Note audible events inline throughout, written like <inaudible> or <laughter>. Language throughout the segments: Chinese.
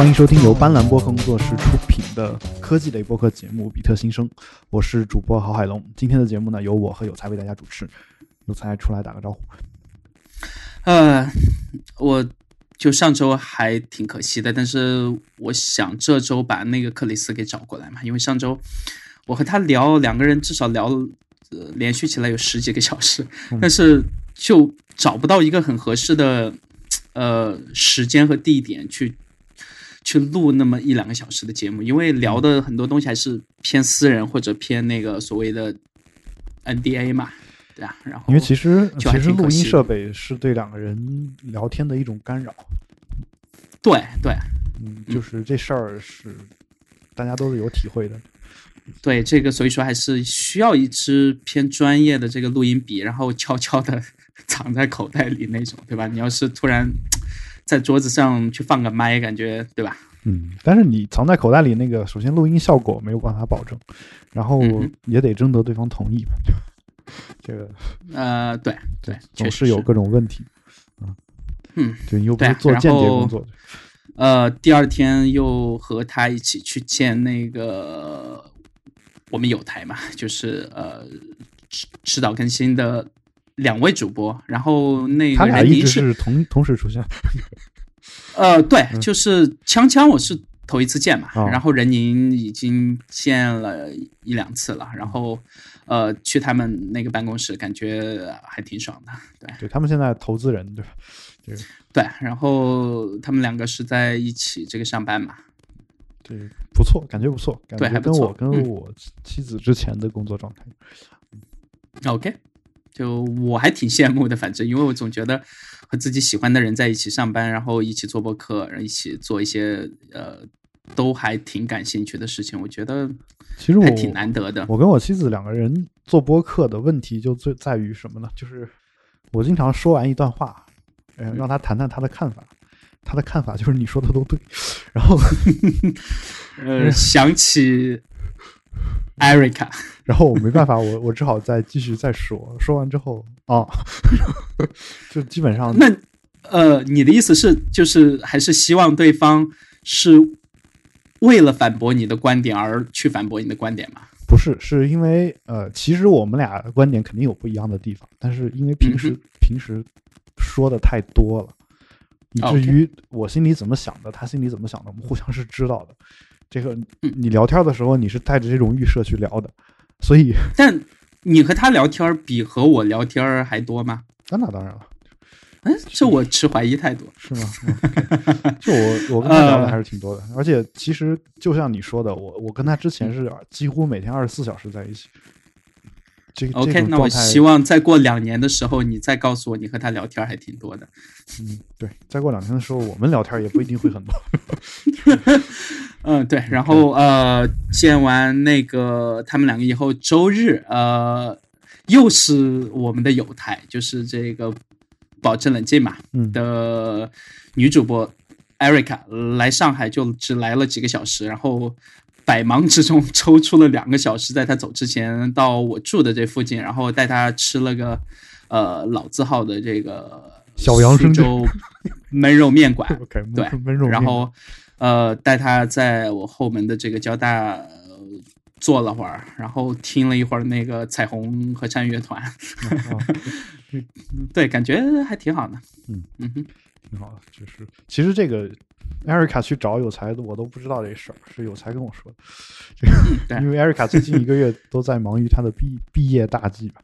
欢迎收听由斑斓播客工作室出品的科技类播客节目《比特新生》，我是主播郝海龙。今天的节目呢，由我和有才为大家主持。有才出来打个招呼。呃，我就上周还挺可惜的，但是我想这周把那个克里斯给找过来嘛，因为上周我和他聊，两个人至少聊呃连续起来有十几个小时，但是就找不到一个很合适的呃时间和地点去去录那么一两个小时的节目，因为聊的很多东西还是偏私人或者偏那个所谓的 NDA 嘛。对啊，然后因为其实其实录音设备是对两个人聊天的一种干扰。对对，嗯，就是这事儿是大家都是有体会的。对这个，所以说还是需要一支偏专业的这个录音笔，然后悄悄的 <laughs> 藏在口袋里那种，对吧？你要是突然在桌子上去放个麦，感觉对吧？嗯，但是你藏在口袋里那个，首先录音效果没有办法保证，然后也得征得对方同意嘛。这个呃，对对，总是有各种问题，嗯。嗯，对，又不是做间谍工作，呃，第二天又和他一起去见那个我们有台嘛，就是呃，迟迟早更新的两位主播，然后那个人一直是同同时出现，呃，对，就是锵锵，我是头一次见嘛，然后任宁已经见了一两次了，然后。呃，去他们那个办公室，感觉还挺爽的。对，对他们现在投资人，对吧？对，对。然后他们两个是在一起这个上班嘛？对，不错，感觉不错。对，还跟我跟我妻子之前的工作状态。嗯 OK，就我还挺羡慕的，反正因为我总觉得和自己喜欢的人在一起上班，然后一起做播客，然后一起做一些呃。都还挺感兴趣的事情，我觉得其实我挺难得的。我跟我妻子两个人做播客的问题就最在于什么呢？就是我经常说完一段话，嗯，让他谈谈他的看法，他的看法就是你说的都对。<laughs> 然后，<laughs> 呃，想起艾瑞卡，然后我没办法，我 <laughs> 我只好再继续再说。说完之后，哦，<laughs> 就基本上那呃，你的意思是就是还是希望对方是。为了反驳你的观点而去反驳你的观点吗？不是，是因为呃，其实我们俩的观点肯定有不一样的地方，但是因为平时平时说的太多了，以至于我心里怎么想的，他心里怎么想的，我们互相是知道的。这个你聊天的时候，你是带着这种预设去聊的，<laughs> 所以，但你和他聊天比和我聊天还多吗？那那当然了。嗯，是我持怀疑态度，是吗？就我，我跟他聊的还是挺多的，而且其实就像你说的，我我跟他之前是几乎每天二十四小时在一起。这 OK，那我希望再过两年的时候，你再告诉我你和他聊天还挺多的。嗯，对，再过两年的时候，我们聊天也不一定会很多。<laughs> 嗯，对，然后呃，见完那个他们两个以后，周日呃，又是我们的友台，就是这个。保持冷静嘛的女主播艾瑞卡来上海就只来了几个小时，然后百忙之中 <laughs> 抽出了两个小时，在他走之前到我住的这附近，然后带他吃了个呃老字号的这个小杨苏州 <laughs> 焖肉面馆，对，焖肉，然后呃带他在我后门的这个交大坐了会儿，然后听了一会儿那个彩虹合唱乐团。<laughs> 对，感觉还挺好的。嗯嗯哼，挺好的。就是其实这个艾瑞卡去找有才，我都不知道这事儿，是有才跟我说的。这个，因为艾瑞卡最近一个月都在忙于他的毕 <laughs> 毕业大计吧。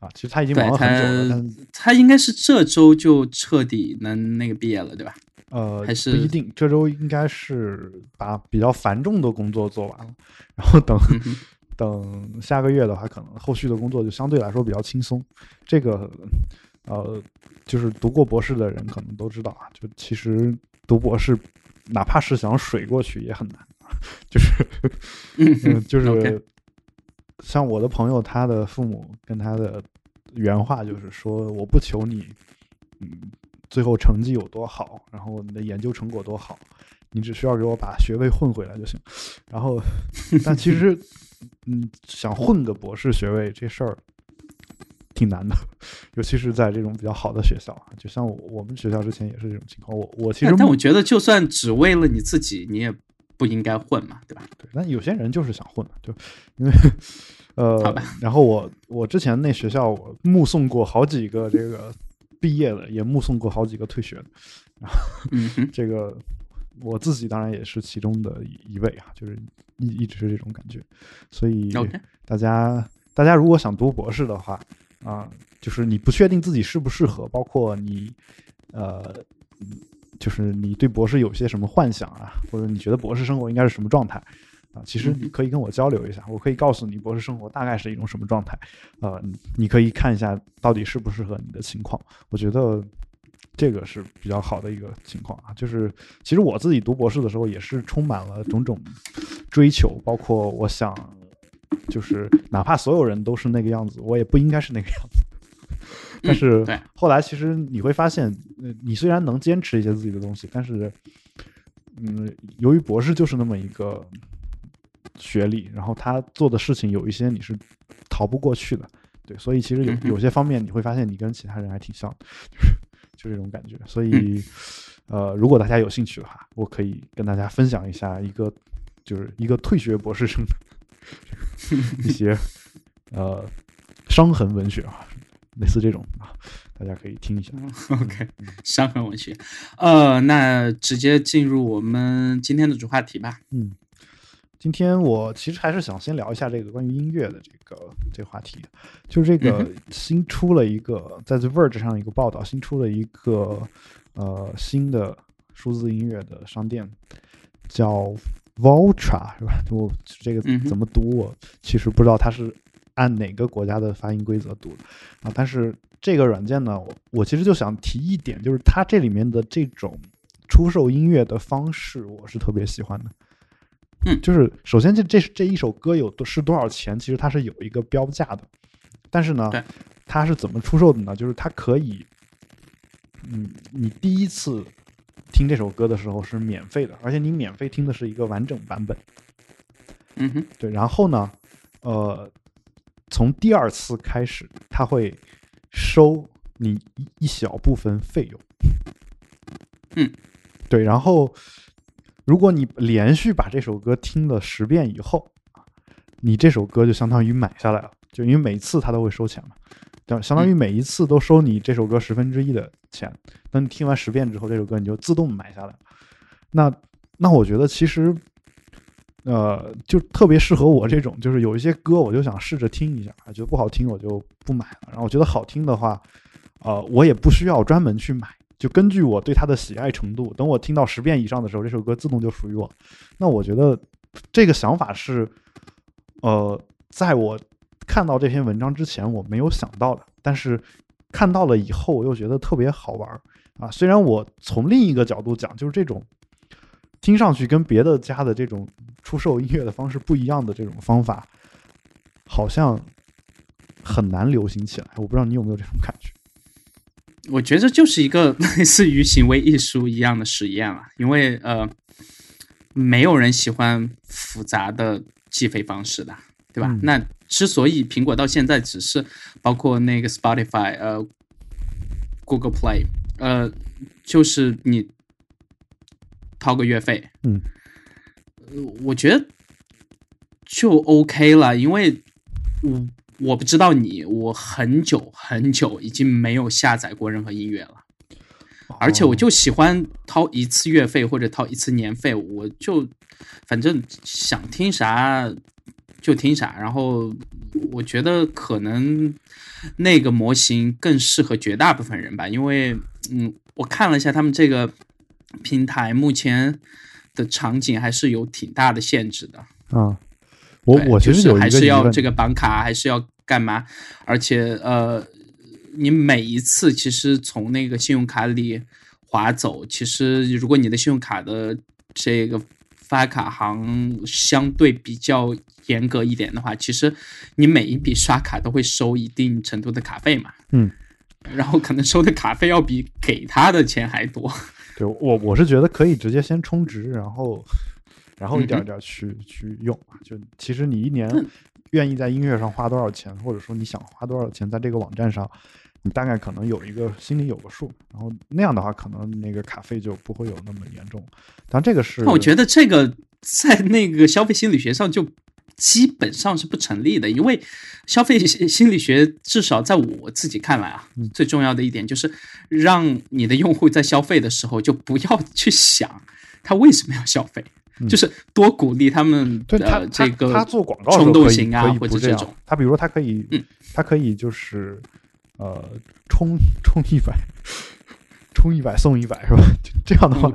啊，其实他已经忙了很久了。但他应该是这周就彻底能那个毕业了，对吧？呃，还是不一定。这周应该是把比较繁重的工作做完了，<laughs> 然后等。<laughs> 等下个月的话，可能后续的工作就相对来说比较轻松。这个，呃，就是读过博士的人可能都知道啊，就其实读博士，哪怕是想水过去也很难。就是，嗯，就是像我的朋友，他的父母跟他的原话就是说：“我不求你，嗯，最后成绩有多好，然后你的研究成果多好，你只需要给我把学位混回来就行。”然后，但其实。<laughs> 嗯，想混个博士学位这事儿，挺难的，尤其是在这种比较好的学校啊，就像我我们学校之前也是这种情况。我我其实，但我觉得就算只为了你自己，你也不应该混嘛，对吧？对，但有些人就是想混嘛，就因为呃，好吧。然后我我之前那学校，我目送过好几个这个毕业的，也目送过好几个退学的，然后这个我自己当然也是其中的一位啊，就是一一直是这种感觉，所以大家大家如果想读博士的话。啊，就是你不确定自己适不适合，包括你，呃，就是你对博士有些什么幻想啊，或者你觉得博士生活应该是什么状态啊？其实你可以跟我交流一下，我可以告诉你博士生活大概是一种什么状态。呃，你可以看一下到底适不适合你的情况。我觉得这个是比较好的一个情况啊。就是其实我自己读博士的时候也是充满了种种追求，包括我想。就是哪怕所有人都是那个样子，我也不应该是那个样子。<laughs> 但是后来其实你会发现，你虽然能坚持一些自己的东西，但是，嗯，由于博士就是那么一个学历，然后他做的事情有一些你是逃不过去的，对，所以其实有有些方面你会发现你跟其他人还挺像，就是就这种感觉。所以，呃，如果大家有兴趣的话，我可以跟大家分享一下一个，就是一个退学博士生。<laughs> 一些呃伤痕文学啊，类似这种啊，大家可以听一下。OK，伤痕文学。呃，那直接进入我们今天的主话题吧。嗯，今天我其实还是想先聊一下这个关于音乐的这个这个话题，就是这个新出了一个在 The Verge 上一个报道，新出了一个呃新的数字音乐的商店，叫。Voltra 是吧？<laughs> 我这个怎么读？我其实不知道它是按哪个国家的发音规则读的啊。但是这个软件呢，我其实就想提一点，就是它这里面的这种出售音乐的方式，我是特别喜欢的。嗯，就是首先这这这一首歌有是多少钱？其实它是有一个标价的。但是呢，它是怎么出售的呢？就是它可以，嗯，你第一次。听这首歌的时候是免费的，而且你免费听的是一个完整版本。嗯哼，对。然后呢，呃，从第二次开始，他会收你一一小部分费用。嗯，对。然后，如果你连续把这首歌听了十遍以后，你这首歌就相当于买下来了，就因为每次他都会收钱嘛。就相当于每一次都收你这首歌十分之一的钱，等你听完十遍之后，这首歌你就自动买下来。那那我觉得其实，呃，就特别适合我这种，就是有一些歌我就想试着听一下，觉得不好听我就不买了。然后我觉得好听的话，呃，我也不需要专门去买，就根据我对它的喜爱程度，等我听到十遍以上的时候，这首歌自动就属于我。那我觉得这个想法是，呃，在我。看到这篇文章之前，我没有想到的，但是看到了以后，我又觉得特别好玩啊！虽然我从另一个角度讲，就是这种听上去跟别的家的这种出售音乐的方式不一样的这种方法，好像很难流行起来。我不知道你有没有这种感觉？我觉得就是一个类似于行为艺术一样的实验了，因为呃，没有人喜欢复杂的计费方式的，对吧？那之所以苹果到现在只是包括那个 Spotify、呃 Google Play，呃，就是你掏个月费，嗯，我觉得就 OK 了，因为我我不知道你，我很久很久已经没有下载过任何音乐了，而且我就喜欢掏一次月费或者掏一次年费，我就反正想听啥。就听啥，然后我觉得可能那个模型更适合绝大部分人吧，因为嗯，我看了一下他们这个平台目前的场景还是有挺大的限制的啊。我我其实还是要这个绑卡，还是要干嘛？而且呃，你每一次其实从那个信用卡里划走，其实如果你的信用卡的这个发卡行相对比较。严格一点的话，其实你每一笔刷卡都会收一定程度的卡费嘛。嗯，然后可能收的卡费要比给他的钱还多。对我，我是觉得可以直接先充值，然后，然后一点一点去去用。就其实你一年愿意在音乐上花多少钱，或者说你想花多少钱在这个网站上，你大概可能有一个心里有个数，然后那样的话，可能那个卡费就不会有那么严重。但这个是，那我觉得这个在那个消费心理学上就基本上是不成立的，因为消费心理学至少在我自己看来啊，最重要的一点就是让你的用户在消费的时候就不要去想他为什么要消费。就是多鼓励他们的这个他做广告冲动型啊，或者这种。他比如说，他可以，他可以就是呃，充充一百，<laughs> 充一百送一百，是吧？<laughs> 这样的话，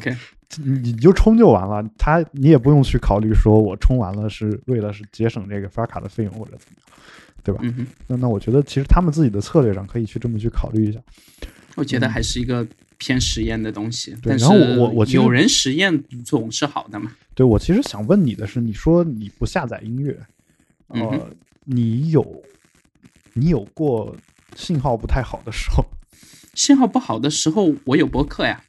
你你就充就完了。他你也不用去考虑说我充完了是为了是节省这个发卡的费用或者怎么样，对吧？那那我觉得其实他们自己的策略上可以去这么去考虑一下。我觉得还是一个。偏实验的东西，但是我我有人实验总是好的嘛？对，我其实想问你的是，你说你不下载音乐，呃，你有你有过信号不太好的时候？信号不好的时候，我有博客呀，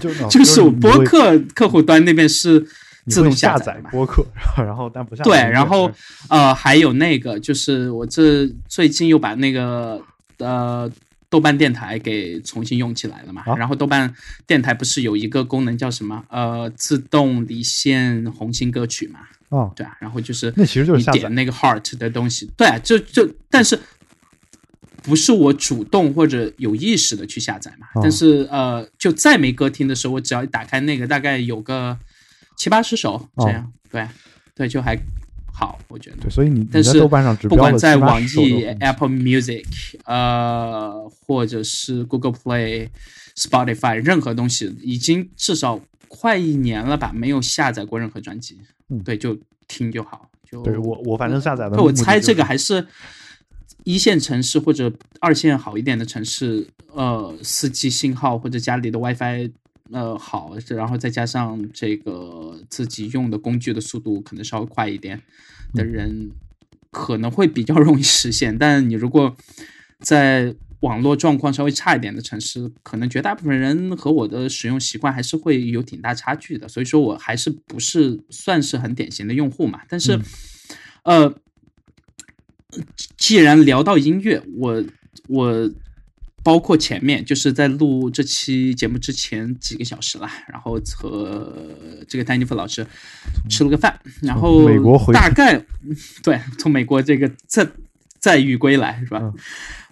就就是 <laughs> 我博客客户端那边是自动下载播客，然后但不下对，然后呃还有那个就是我这最近又把那个呃。豆瓣电台给重新用起来了嘛？然后豆瓣电台不是有一个功能叫什么？呃，自动离线红心歌曲嘛？哦，对啊，然后就是那其实就是你点那个 heart 的东西，对，就就但是不是我主动或者有意识的去下载嘛？但是呃，就再没歌听的时候，我只要一打开那个，大概有个七八十首这样，对对，就还。好，我觉得对，所以你但是豆瓣上不管在网易、Apple Music，呃，或者是 Google Play、Spotify，任何东西已经至少快一年了吧，没有下载过任何专辑。嗯，对，就听就好。就对我，我反正下载的。我猜这个还是一线城市或者二线好一点的城市，呃，四 G 信号或者家里的 WiFi。呃，好，然后再加上这个自己用的工具的速度可能稍微快一点的人，可能会比较容易实现。但你如果在网络状况稍微差一点的城市，可能绝大部分人和我的使用习惯还是会有挺大差距的。所以说我还是不是算是很典型的用户嘛？但是，呃，既然聊到音乐，我我。包括前面就是在录这期节目之前几个小时了，然后和这个丹尼夫老师吃了个饭，然后美国回大概 <laughs> 对从美国这个再再遇归来是吧？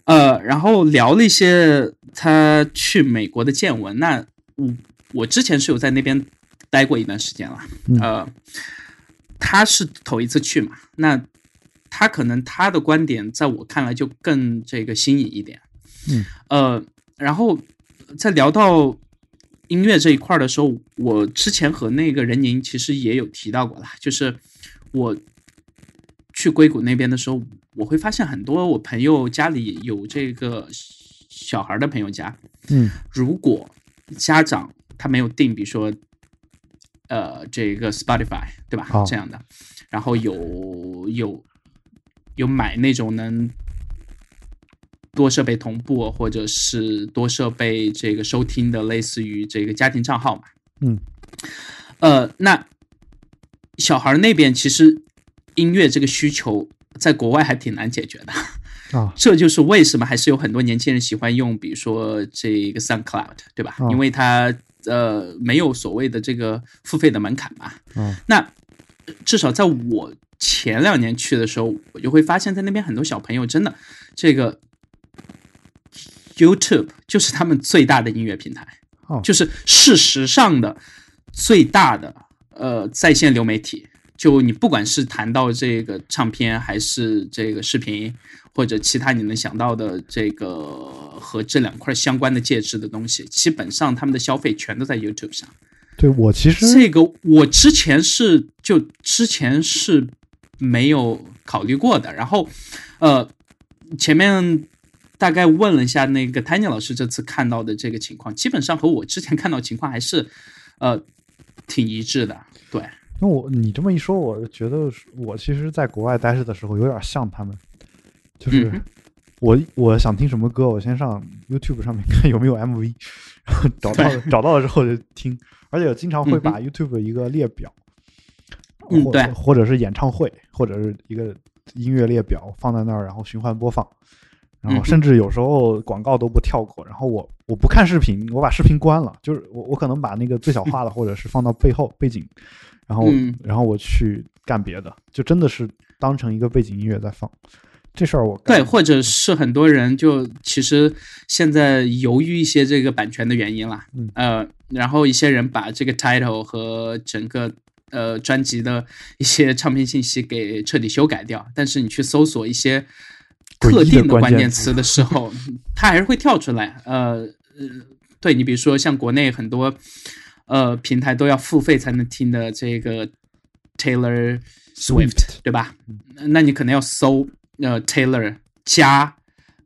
呃，然后聊了一些他去美国的见闻。那我我之前是有在那边待过一段时间了，呃，他是头一次去嘛，那他可能他的观点在我看来就更这个新颖一点。嗯，呃，然后在聊到音乐这一块的时候，我之前和那个任宁其实也有提到过啦，就是我去硅谷那边的时候，我会发现很多我朋友家里有这个小孩的朋友家，嗯，如果家长他没有定，比如说呃这个 Spotify 对吧？这样的，然后有有有买那种能。多设备同步，或者是多设备这个收听的，类似于这个家庭账号嘛？嗯，呃，那小孩那边其实音乐这个需求在国外还挺难解决的啊。<laughs> 这就是为什么还是有很多年轻人喜欢用，比如说这个 SoundCloud，对吧？因为它呃没有所谓的这个付费的门槛嘛。嗯，那至少在我前两年去的时候，我就会发现，在那边很多小朋友真的这个。YouTube 就是他们最大的音乐平台，就是事实上的最大的呃在线流媒体。就你不管是谈到这个唱片，还是这个视频，或者其他你能想到的这个和这两块相关的介质的东西，基本上他们的消费全都在 YouTube 上。对我其实这个我之前是就之前是没有考虑过的，然后呃前面。大概问了一下那个 Tanya 老师这次看到的这个情况，基本上和我之前看到情况还是，呃，挺一致的。对，那我你这么一说，我觉得我其实在国外待着的时候有点像他们，就是我我想听什么歌，我先上 YouTube 上面看有没有 MV，然后找到找到了之后就听，而且经常会把 YouTube 一个列表，嗯，对，或者是演唱会，或者是一个音乐列表放在那儿，然后循环播放，然后甚至有时候广告都不跳过，然后我我不看视频，我把视频关了，就是我我可能把那个最小化了，或者是放到背后背景，然后然后我去干别的，就真的是当成一个背景音乐在放。这事儿我对，或者是很多人就其实现在由于一些这个版权的原因啦，呃，然后一些人把这个 title 和整个呃专辑的一些唱片信息给彻底修改掉，但是你去搜索一些特定的关键词的时候，<laughs> 它还是会跳出来。呃呃，对你比如说像国内很多呃平台都要付费才能听的这个 Taylor Swift，对吧？那你可能要搜。呃，Taylor 加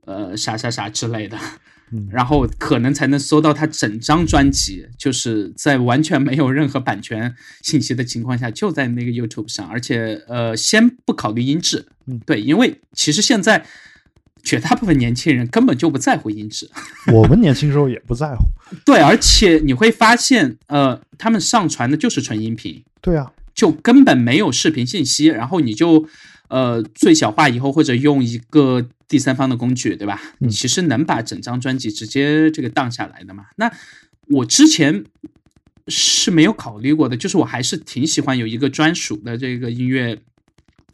呃啥啥啥之类的，<laughs> 然后可能才能搜到他整张专辑，就是在完全没有任何版权信息的情况下，就在那个 YouTube 上，而且呃，先不考虑音质，嗯，对，因为其实现在绝大部分年轻人根本就不在乎音质，<laughs> 我们年轻时候也不在乎，对，而且你会发现，呃，他们上传的就是纯音频，对啊，就根本没有视频信息，然后你就。呃，最小化以后，或者用一个第三方的工具，对吧？你其实能把整张专辑直接这个荡下来的嘛？那我之前是没有考虑过的，就是我还是挺喜欢有一个专属的这个音乐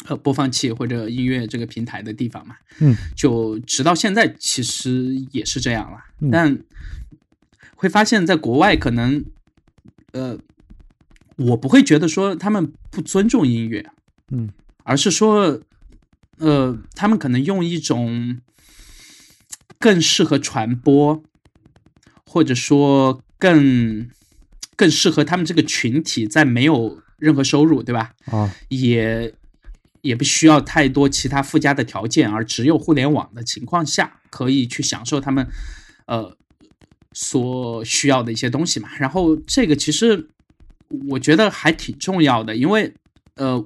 呃播放器或者音乐这个平台的地方嘛。嗯，就直到现在其实也是这样了，但会发现在国外可能呃，我不会觉得说他们不尊重音乐，嗯。而是说，呃，他们可能用一种更适合传播，或者说更更适合他们这个群体，在没有任何收入，对吧？啊，也也不需要太多其他附加的条件，而只有互联网的情况下，可以去享受他们呃所需要的一些东西嘛。然后这个其实我觉得还挺重要的，因为呃。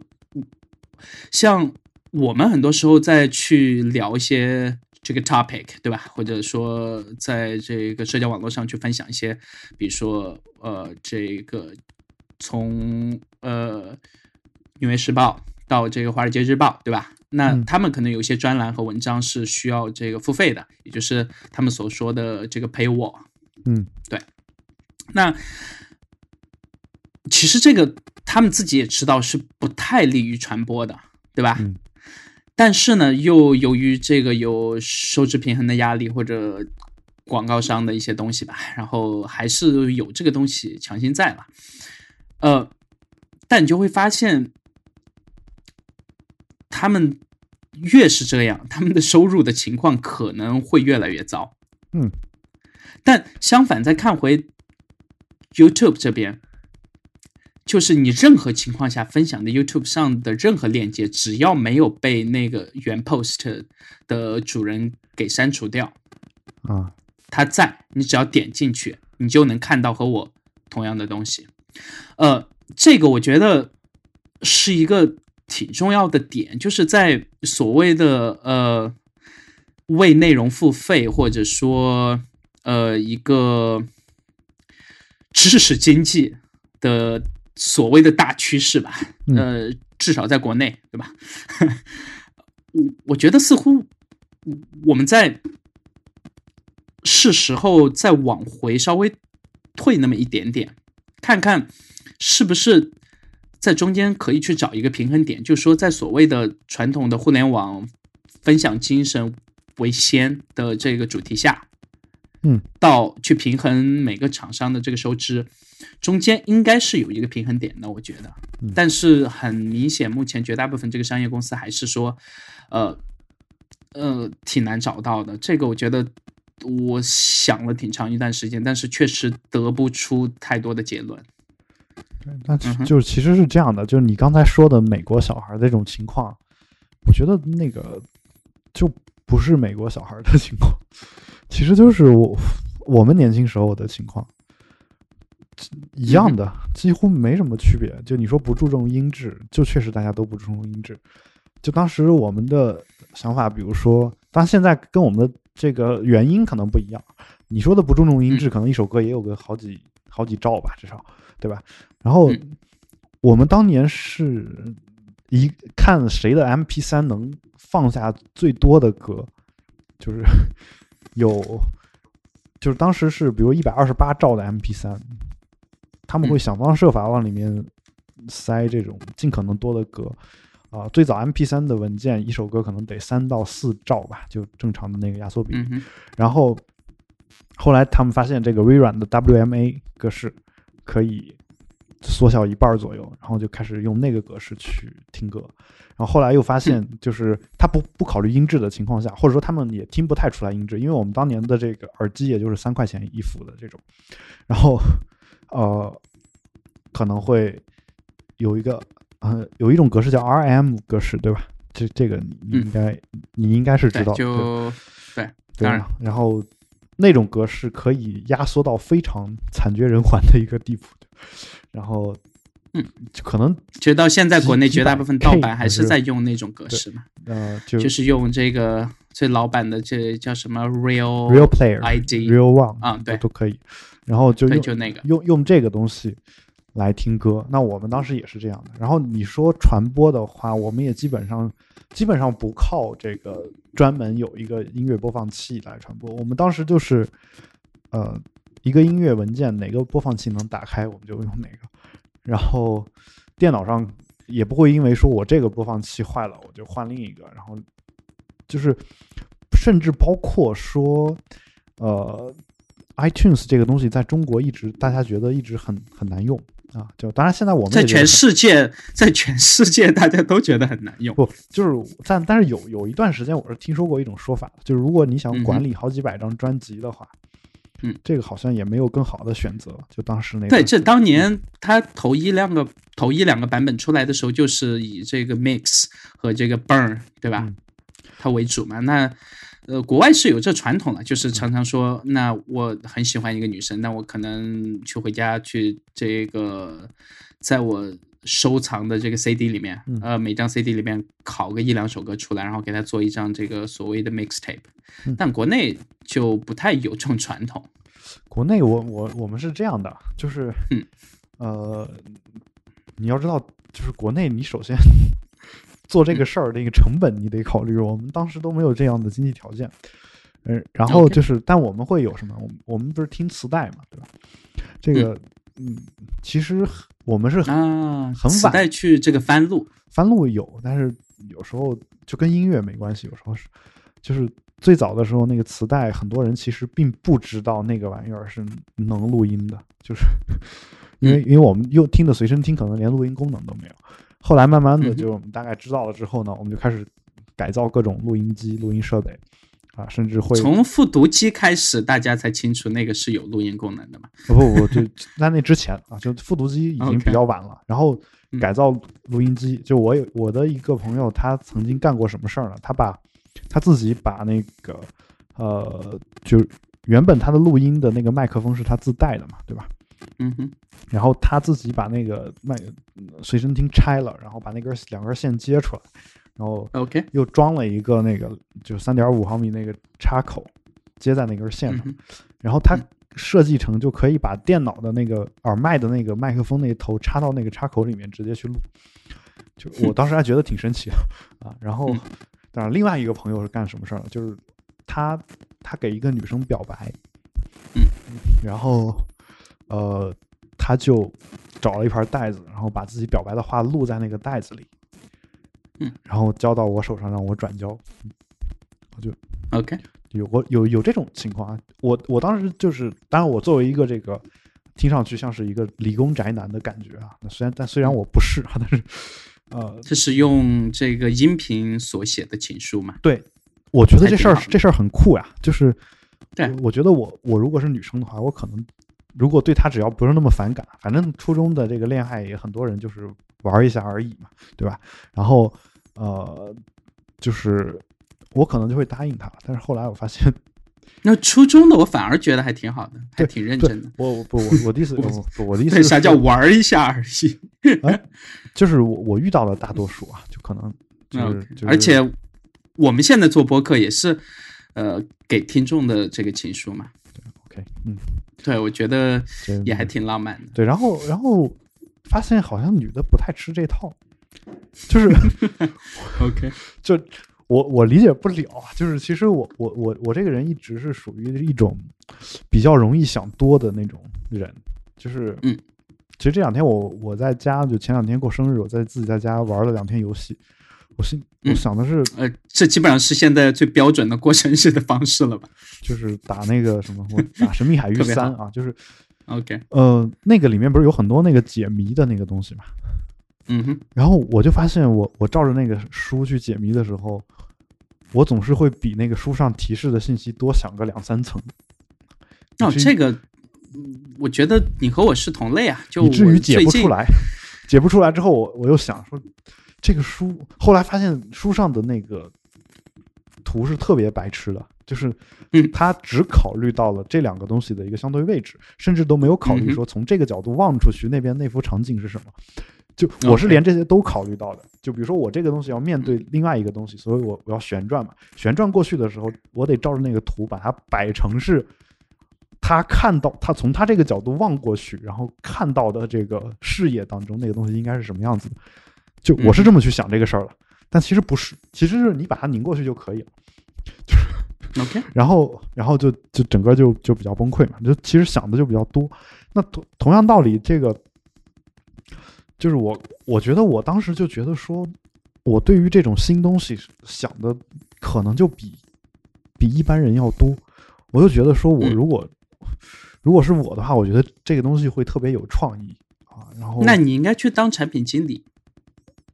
像我们很多时候在去聊一些这个 topic，对吧？或者说在这个社交网络上去分享一些，比如说呃，这个从呃《纽约时报》到这个《华尔街日报》，对吧？那他们可能有些专栏和文章是需要这个付费的，也就是他们所说的这个 pay wall。嗯，对。那其实这个。他们自己也知道是不太利于传播的，对吧？嗯。但是呢，又由于这个有收支平衡的压力或者广告商的一些东西吧，然后还是有这个东西强行在了。呃，但你就会发现，他们越是这样，他们的收入的情况可能会越来越糟。嗯。但相反，再看回 YouTube 这边。就是你任何情况下分享的 YouTube 上的任何链接，只要没有被那个原 post 的主人给删除掉，啊，他在，你只要点进去，你就能看到和我同样的东西。呃，这个我觉得是一个挺重要的点，就是在所谓的呃为内容付费，或者说呃一个知识经济的。所谓的大趋势吧，呃，至少在国内，对吧？我我觉得似乎我们在是时候再往回稍微退那么一点点，看看是不是在中间可以去找一个平衡点，就是说，在所谓的传统的互联网分享精神为先的这个主题下，嗯，到去平衡每个厂商的这个收支。中间应该是有一个平衡点的，我觉得，但是很明显，目前绝大部分这个商业公司还是说，呃，呃，挺难找到的。这个我觉得，我想了挺长一段时间，但是确实得不出太多的结论。对，那就其实是这样的，就是你刚才说的美国小孩这种情况，我觉得那个就不是美国小孩的情况，其实就是我我们年轻时候的情况。一样的，几乎没什么区别。就你说不注重音质，就确实大家都不注重音质。就当时我们的想法，比如说，但现在跟我们的这个原因可能不一样。你说的不注重音质，可能一首歌也有个好几好几兆吧，至少，对吧？然后我们当年是一看谁的 MP 三能放下最多的歌，就是有，就是当时是比如一百二十八兆的 MP 三，他们会想方设法往里面塞这种尽可能多的歌。啊，最早 MP 三的文件，一首歌可能得三到四兆吧，就正常的那个压缩比。然后后来他们发现这个微软的 WMA 格式可以缩小一半左右，然后就开始用那个格式去听歌。然后后来又发现，就是他不不考虑音质的情况下，或者说他们也听不太出来音质，因为我们当年的这个耳机也就是三块钱一副的这种，然后 <laughs> 呃可能会有一个。呃，有一种格式叫 RM 格式，对吧？这这个你应该你应该是知道，就对，当然，然后那种格式可以压缩到非常惨绝人寰的一个地步，然后嗯，就可能就到现在国内绝大部分盗版还是在用那种格式嘛，呃，就是用这个最老版的，这叫什么 Real Real Player ID Real One 啊，对，都可以，然后就用就那个用用这个东西。来听歌，那我们当时也是这样的。然后你说传播的话，我们也基本上基本上不靠这个专门有一个音乐播放器来传播。我们当时就是，呃，一个音乐文件哪个播放器能打开，我们就用哪个。然后电脑上也不会因为说我这个播放器坏了，我就换另一个。然后就是甚至包括说，呃，iTunes 这个东西在中国一直大家觉得一直很很难用。啊，就当然，现在我们在全世界，<laughs> 在全世界，大家都觉得很难用。不，就是但但是有有一段时间，我是听说过一种说法，就是如果你想管理好几百张专辑的话，嗯，这个好像也没有更好的选择。就当时那对，这当年他头一两个头一两个版本出来的时候，就是以这个 mix 和这个 burn 对吧？它为主嘛。那呃，国外是有这传统的，就是常常说，那我很喜欢一个女生，那我可能去回家去这个，在我收藏的这个 CD 里面，呃，每张 CD 里面拷个一两首歌出来，然后给他做一张这个所谓的 mixtape。但国内就不太有这种传统。国内我我我们是这样的，就是呃，你要知道，就是国内你首先。<laughs> 做这个事儿，那个成本你得考虑。我们当时都没有这样的经济条件，嗯，然后就是，但我们会有什么？我们我们不是听磁带嘛，对吧？这个，嗯，其实我们是啊，很晚带去这个翻录，翻录有，但是有时候就跟音乐没关系。有时候是，就是最早的时候，那个磁带，很多人其实并不知道那个玩意儿是能录音的，就是 <laughs> 因为因为我们又听的随身听，可能连录音功能都没有。后来慢慢的，就我们大概知道了之后呢，我们就开始改造各种录音机、录音设备，啊，甚至会从复读机开始，大家才清楚那个是有录音功能的嘛？不不不，就在那之前啊，就复读机已经比较晚了。然后改造录音机，就我有我的一个朋友，他曾经干过什么事儿呢？他把他自己把那个呃，就原本他的录音的那个麦克风是他自带的嘛，对吧？嗯哼。然后他自己把那个麦随身听拆了，然后把那根两根线接出来，然后 OK 又装了一个那个就三点五毫米那个插口接在那根线上，然后它设计成就可以把电脑的那个耳麦的那个麦克风那头插到那个插口里面直接去录，就我当时还觉得挺神奇的啊。然后当然另外一个朋友是干什么事儿呢？就是他他给一个女生表白，嗯，然后呃。他就找了一盘袋子，然后把自己表白的话录在那个袋子里，嗯，然后交到我手上让我转交，我就 OK，有过有有这种情况啊。我我当时就是，当然我作为一个这个听上去像是一个理工宅男的感觉啊，那虽然但虽然我不是啊，<laughs> 但是呃，<laughs> 这是用这个音频所写的情书嘛？对，我觉得这事儿这事儿很酷呀，就是对，我觉得我我如果是女生的话，我可能。如果对他只要不是那么反感，反正初中的这个恋爱也很多人就是玩一下而已嘛，对吧？然后呃，就是我可能就会答应他，但是后来我发现，<laughs> 那初中的我反而觉得还挺好的，还挺认真的。我不我我的意思 <laughs> 不我的意思啥叫玩一下而已？<laughs> 就是我我遇到的大多数啊，就可能就是而且我们现在做播客也是呃给听众的这个情书嘛。对，OK，嗯。对，我觉得也还挺浪漫的。对，然后然后发现好像女的不太吃这套，就是 <laughs> OK，<laughs> 就我我理解不了啊，就是其实我我我我这个人一直是属于一种比较容易想多的那种人，就是嗯，其实这两天我我在家，就前两天过生日，我在自己在家玩了两天游戏，我是我嗯。想的是呃，这基本上是现在最标准的过生日的方式了吧？<laughs> 就是打那个什么，我打《神秘海域三》啊，就是？OK，呃那个里面不是有很多那个解谜的那个东西嘛，嗯哼，然后我就发现我我照着那个书去解谜的时候，我总是会比那个书上提示的信息多想个两三层。哦，以至于这个，嗯我觉得你和我是同类啊，就以至于解不出来，解不出来之后，我我又想说，这个书后来发现书上的那个图是特别白痴的，就是嗯他只考虑到了这两个东西的一个相对位置，甚至都没有考虑说从这个角度望出去那边那幅场景是什么。就我是连这些都考虑到的，就比如说我这个东西要面对另外一个东西，所以我我要旋转嘛，旋转过去的时候，我得照着那个图把它摆成是他看到他从他这个角度望过去，然后看到的这个视野当中那个东西应该是什么样子的。就我是这么去想这个事儿的，但其实不是，其实是你把它拧过去就可以了。OK，<laughs> 然后，然后就就整个就就比较崩溃嘛，就其实想的就比较多。那同同样道理，这个就是我我觉得我当时就觉得说，我对于这种新东西想的可能就比比一般人要多。我就觉得说，我嗯如果、如果是我的话，我觉得这个东西会特别有创意啊。然后那你应该去当产品经理，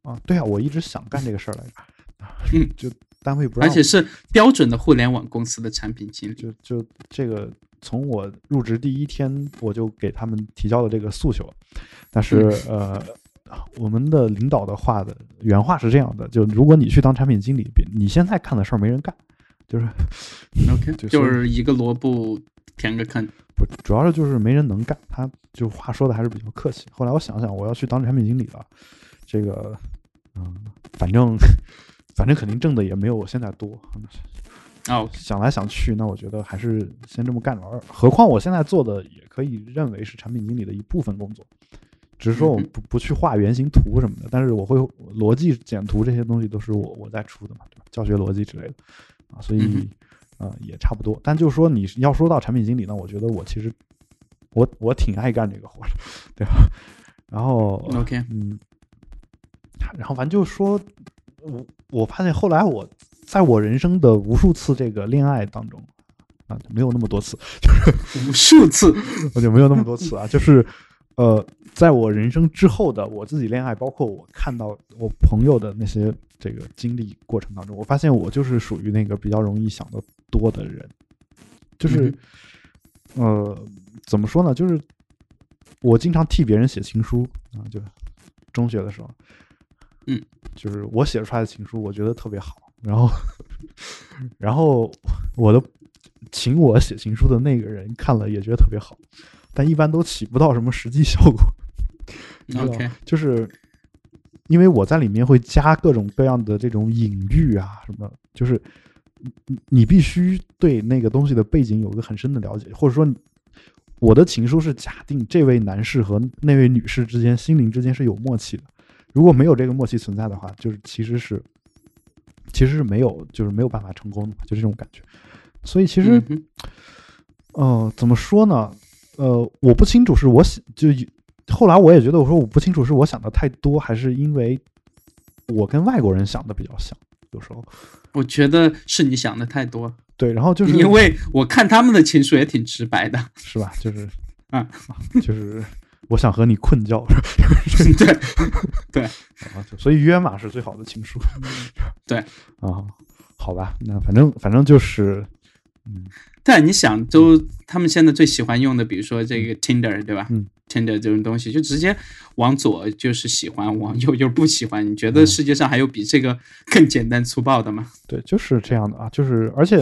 啊，对啊，我一直想干这个事儿来着，嗯，<laughs> 就单位不而且是标准的互联网公司的产品经理。就就这个，从我入职第一天，我就给他们提交了这个诉求。但是、呃，我们的领导的话的原话是这样的：就如果你去当产品经理，别你现在看的事儿没人干，就是嗯 OK，<laughs> 就就是一个萝卜填个坑。不主要是就是没人能干。他就话说的还是比较客气。后来我想想，我要去当产品经理了，这个嗯，反正反正肯定挣的也没有我现在多。哦，想来想去，那我觉得还是先这么干着。何况我现在做的也可以认为是产品经理的一部分工作，只是说我嗯不不去画原型图什么的，但是我会逻辑简图这些东西都是我我在出的嘛，对吧？教学逻辑之类的啊，所以嗯呃也差不多。但就是说你要说到产品经理呢，我觉得我其实我我挺爱干这个活的，对吧？然后 OK 嗯，然后反正就是说，我我发现后来我在我人生的无数次这个恋爱当中啊，没有那么多次，就是无数次。我就没有那么多次啊，就是呃，在我人生之后的我自己恋爱，包括我看到我朋友的那些这个经历过程当中，我发现我就是属于那个比较容易想的多的人，就是、呃，怎么说呢？就是我经常替别人写情书啊，就中学的时候，嗯，就是我写出来的情书，我觉得特别好，然后 <laughs> 然后我的请我写情书的那个人看了也觉得特别好，但一般都起不到什么实际效果。OK，就是因为我在里面会加各种各样的这种隐喻啊，什么，就是你你必须对那个东西的背景有一个很深的了解，或者说我的情书是假定这位男士和那位女士之间心灵之间是有默契的，如果没有这个默契存在的话，就是其实是其实是没有就是没有办法成功的嘛，就这种感觉。所以其实嗯呃，怎么说呢？呃，我不清楚是我想就后来我也觉得，我说我不清楚是我想的太多，还是因为我跟外国人想的比较像，有时候我觉得是你想的太多，对，然后就是因为我看他们的情书也挺直白的。是吧？就是啊，<laughs> 就是我想和你困觉，<laughs> 对，对，所以约嘛是最好的情书。对啊，好吧，那反正反正就是，嗯，但你想，都他们现在最喜欢用的，比如说这个 Tinder，对吧？嗯，Tinder 这种东西，就直接往左就是喜欢，往右就是不喜欢。你觉得世界上还有比这个更简单粗暴的吗？<laughs> 对，就是这样的啊，就是而且，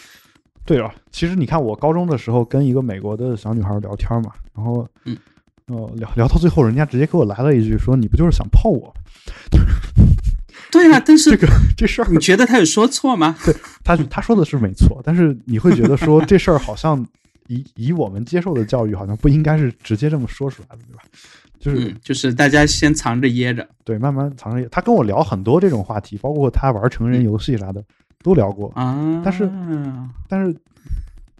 <laughs> 对啊，其实你看，我高中的时候跟一个美国的小女孩聊天嘛，然后，嗯，呃，聊聊到最后，人家直接给我来了一句说：“你不就是想泡我吗 <laughs> 对啊，但？”是这个这事儿，你觉得他有说错吗？<laughs> 对他他说的是没错，但是你会觉得说这事儿好像以以我们接受的教育，好像不应该是直接这么说出来的，对吧？就是、嗯，就是大家先藏着掖着对慢慢藏着。他跟我聊很多这种话题，包括他玩成人游戏啥的、都聊过。啊。但是但是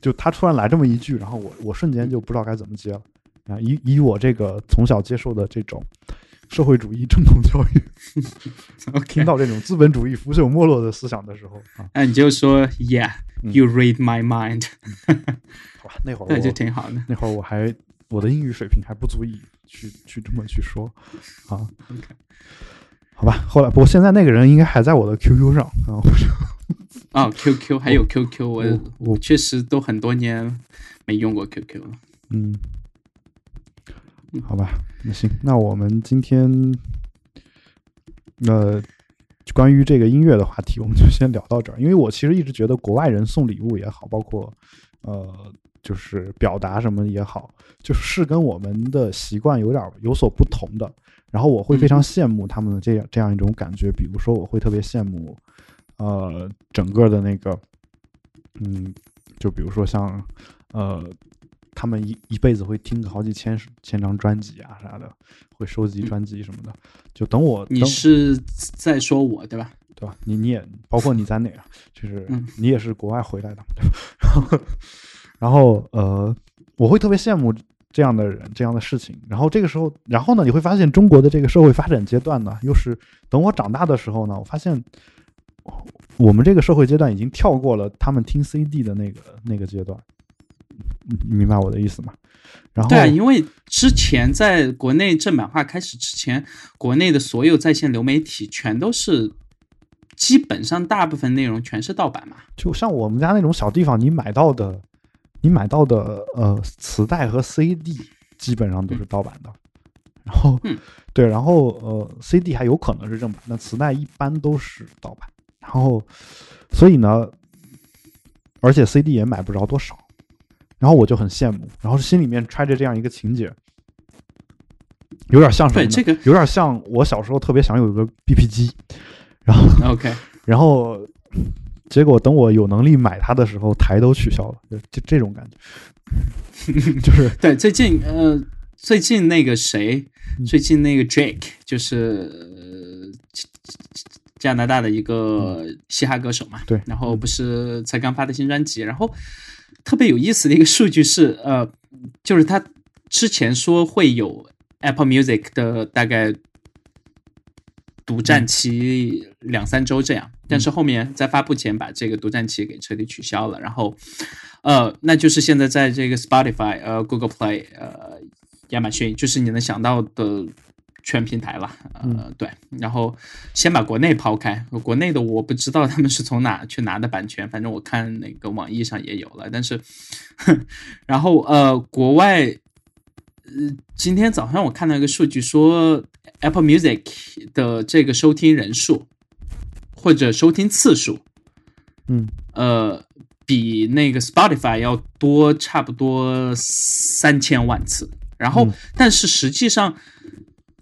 就他突然来这么一句，然后我我瞬间就不知道该怎么接了啊！以以我这个从小接受的这种社会主义正统教育 <laughs> <laughs> 听到这种资本主义腐朽没落的思想的时候啊，那你就说 Yeah, 嗯 you read my mind，<laughs> 好吧，那会儿那就挺好的。那会儿我还我的英语水平还不足以去去这么去说啊。OK 好吧，后来不过现在那个人应该还在我的 QQ 上啊，我就哦，QQ 还有 QQ，我我我确实都很多年没用过 QQ 了。嗯，好吧，那行，那我们今天呃关于这个音乐的话题，我们就先聊到这儿。因为我其实一直觉得国外人送礼物也好，包括呃就是表达什么也好，就是是跟我们的习惯有点儿有所不同的。然后我会非常羡慕他们的这样这样一种感觉，比如说我会特别羡慕呃整个的那个嗯，就比如说像呃。他们一一辈子会听个好几千千张专辑啊啥的，会收集专辑什么的。就等我，你是在说我对吧？对吧？你你也包括你在内啊？就是嗯你也是国外回来的，对吧？<laughs> 然后然后呃，我会特别羡慕这样的人，这样的事情。然后这个时候，然后呢，你会发现中国的这个社会发展阶段呢，又是等我长大的时候呢，我发现我们这个社会阶段已经跳过了他们听 CD 的那个那个阶段。明白我的意思吗？然后对啊，因为之前在国内正版化开始之前，国内的所有在线流媒体全都是基本上大部分内容全是盗版嘛。就像我们家那种小地方，你买到的，你买到的呃磁带和 CD 基本上都是盗版的。然后，嗯 <laughs> 对，然后呃 CD 还有可能是正版，那磁带一般都是盗版。然后，所以呢，而且 CD 也买不着多少。然后我就很羡慕，然后心里面揣着这样一个情节，有点像什么呢？对这个有点像我小时候特别想有一个 BP 机，然后 OK，<laughs> 然后结果等我有能力买它的时候，台都取消了，就就这种感觉，<laughs> 就是对，最近呃，最近那个谁，嗯。最近那个 Drake 就是呃加拿大的一个嘻哈歌手嘛，对。然后不是才刚发的新专辑，然后特别有意思的一个数据是，呃，就是他之前说会有 Apple Music 的大概独占期两三周这样，但是后面在发布前把这个独占期给彻底取消了，然后呃，那就是现在在这个 Spotify、呃 Google Play、呃亚马逊，就是你能想到的全平台了，呃，对。然后先把国内抛开，国内的我不知道他们是从哪去拿的版权，反正我看那个网易上也有了，但是，然后呃，国外，呃，今天早上我看到一个数据说，Apple Music 的这个收听人数或者收听次数，嗯呃，比那个 Spotify 要多差不多三千万次。然后，嗯但是实际上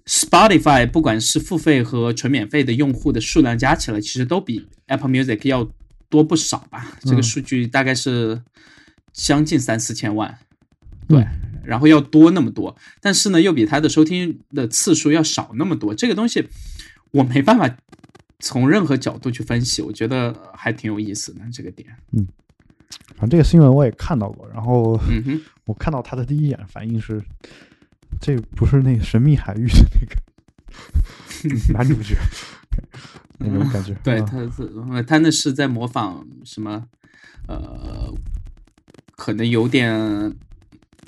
，Spotify 不管是付费和纯免费的用户的数量加起来，其实都比 Apple Music 要多不少吧？这个嗯数据大概是将近三四千万，对，嗯然后要多那么多，但是呢，又比它的收听的次数要少那么多。这个东西我没办法从任何角度去分析，我觉得还挺有意思的这个点。嗯反正这个新闻我也看到过，然后。我看到他的第一眼反应是，这不是那个神秘海域的那个 <laughs> 男主角 <laughs> 那种感觉，对，啊他是呃他那是在模仿什么？呃，可能有点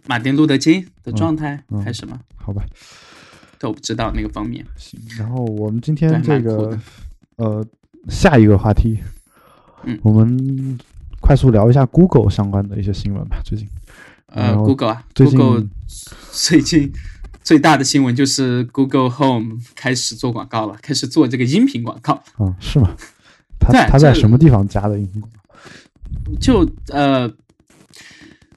马丁路德金的状态，嗯嗯还是什么？好吧，这我不知道那个方面。行。然后我们今天对这个呃下一个话题，嗯我们快速聊一下 Google 相关的一些新闻吧。最近，呃，Google 啊，Google 最近最大的新闻就是 Google Home 开始做广告了，开始做这个音频广告。啊，是吗？他对这他在什么地方加的音频广告？就呃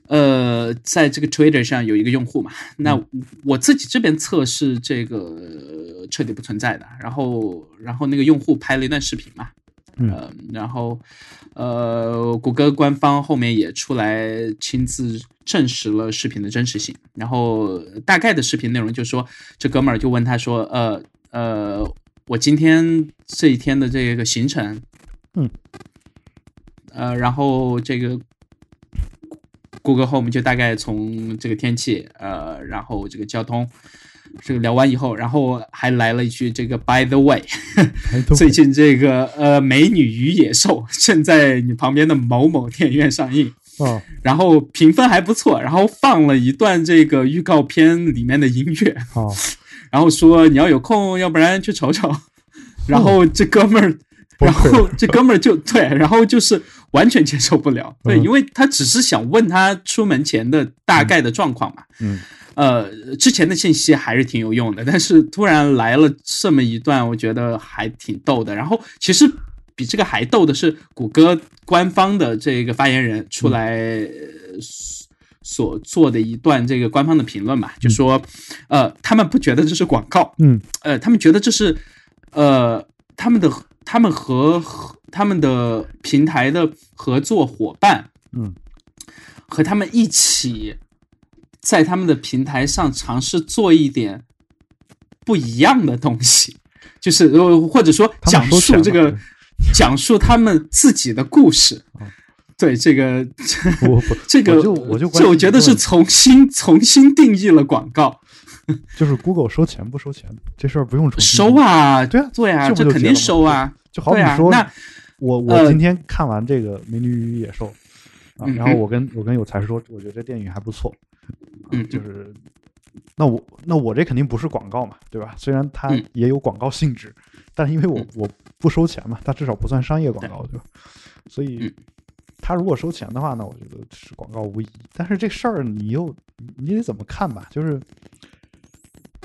呃，在这个 Twitter 上有一个用户嘛，那嗯我自己这边测试这个呃彻底不存在的，然后然后那个用户拍了一段视频嘛，呃，然后呃，谷歌官方后面也出来亲自证实了视频的真实性。然后大概的视频内容就说，这哥们儿就问他说，呃呃，我今天这一天的这个行程，嗯，呃，然后这个。Google Home 就大概从这个天气，呃，然后这个交通，这个聊完以后，然后还来了一句这个 By the way，<laughs> 最近这个呃《美女与野兽 <laughs>》正在你旁边的某某电影院上映，哦，然后评分还不错，然后放了一段这个预告片里面的音乐，哦，<laughs> 然后说你要有空，要不然去瞅瞅，然后这哥们儿。然后这哥们儿就对，然后就是完全接受不了，对，因为他只是想问他出门前的大概的状况嘛，嗯，呃，之前的信息还是挺有用的，但是突然来了这么一段，我觉得还挺逗的。然后其实比这个还逗的是，谷歌官方的这个发言人出来所做的一段这个官方的评论嘛，就说，呃，他们不觉得这是广告，嗯，呃，他们觉得这是，呃，他们的。他们和他们的平台的合作伙伴，嗯，和他们一起在他们的平台上尝试做一点不一样的东西，就是呃，或者说讲述这个，讲述他们自己的故事。对这个，这个，我 <laughs> 就这我觉得是重新重新定义了广告。<laughs> 就是 Google 收钱不收钱这事儿不用收啊，对啊，对啊，这肯定收啊。就好比说，我我今天看完这个《美女与野兽》啊，然后我跟我跟有才说，我觉得这电影还不错，嗯，就是那我那我这肯定不是广告嘛，对吧？虽然它也有广告性质，但是因为我我不收钱嘛，它至少不算商业广告，对吧？所以它如果收钱的话，那我觉得是广告无疑。但是这事儿你又你得怎么看吧？就是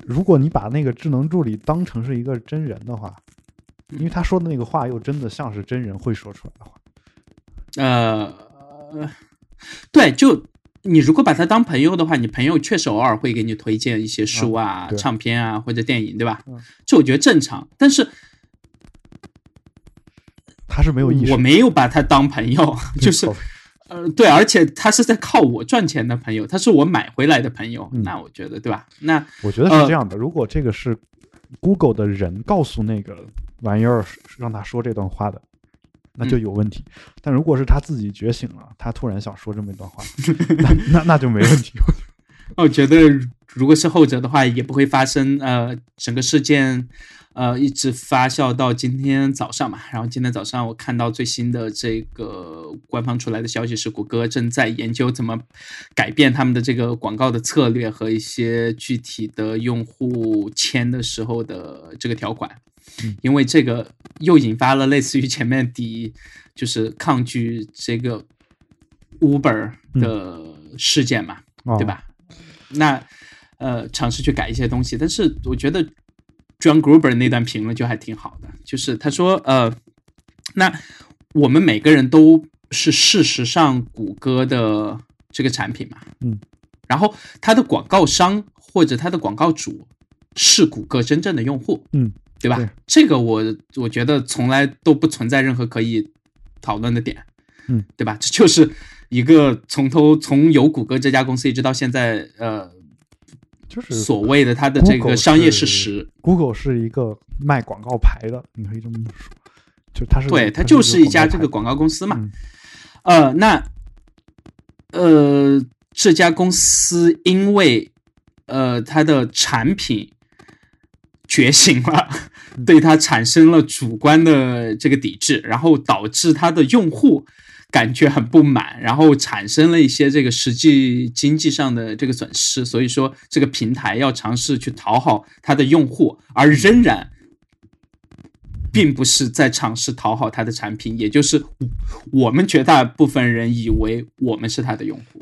如果你把那个智能助理当成是一个真人的话。因为他说的那个话又真的像是真人会说出来的话，呃，<laughs> 对，就你如果把他当朋友的话，你朋友确实偶尔会给你推荐一些书啊、唱片啊或者电影，对吧？这我觉得正常。但是他是没有意识，我没有把他当朋友，<laughs> 就是呃，对，而且他是在靠我赚钱的朋友，他是我买回来的朋友，那我觉得对吧？那我觉得是这样的，如果这个是 Google 的人告诉那个。玩意儿让他说这段话的，那就有问题。但如果是他自己觉醒了，他突然想说这么一段话，那那那就没问题。<laughs> 我觉得如果是后者的话，也不会发生。呃，整个事件呃一直发酵到今天早上嘛。然后今天早上我看到最新的这个官方出来的消息是，谷歌正在研究怎么改变他们的这个广告的策略和一些具体的用户签的时候的这个条款。因为这个又引发了类似于前面抵，就是抗拒这个 Uber 的事件嘛，对吧？那呃，尝试去改一些东西，但是我觉得 John Gruber 那段评论就还挺好的，就是他说呃，那我们每个人都是事实上谷歌的这个产品嘛，嗯，然后他的广告商或者他的广告主是谷歌真正的用户，嗯。对吧？这个我我觉得从来都不存在任何可以讨论的点，嗯，对吧？这就是一个从头从有谷歌这家公司一直到现在，呃，就是所谓的它的这个商业事实。Google 是一个卖广告牌的，你可以这么说，就它是对，它就是一家这个广告公司嘛。呃，那呃这家公司因为呃它的产品觉醒了。对它产生了主观的这个抵制，然后导致它的用户感觉很不满，然后产生了一些这个实际经济上的这个损失。所以说，这个平台要尝试去讨好它的用户，而仍然并不是在尝试讨好它的产品，也就是我们绝大部分人以为我们是它的用户。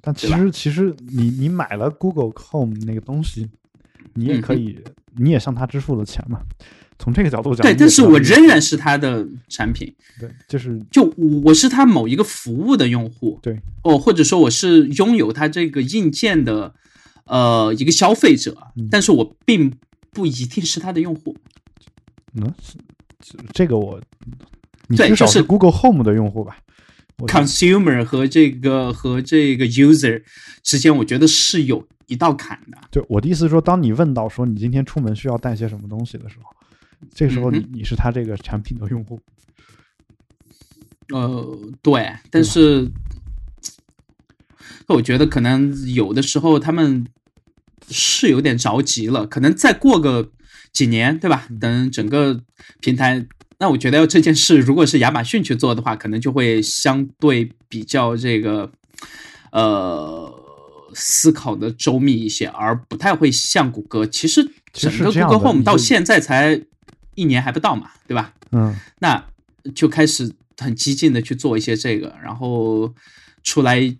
但其实，其实你你买了 Google Home 那个东西，你也可以。你也向他支付了钱嘛？从这个角度讲，对，但是我仍然是他的产品。对，就是就我是他某一个服务的用户。对，哦，或者说我是拥有他这个硬件的呃一个消费者，但是我并不一定是他的用户。嗯，这个我你对就是至少是 Google Home 的用户吧？consumer 和这个和这个 user 之间，我觉得是有一道坎的。就我的意思是说，当你问到说你今天出门需要带些什么东西的时候，这个时候你、嗯你是他这个产品的用户。呃，对，但是我觉得可能有的时候他们是有点着急了，可能再过个几年，对吧？等整个平台，那我觉得要这件事，如果是亚马逊去做的话，可能就会相对比较这个呃思考的周密一些，而不太会像谷歌。其实整个是这样 Google Home 到现在才一年还不到嘛，对吧？嗯，那就开始很激进的去做一些这个，然后出来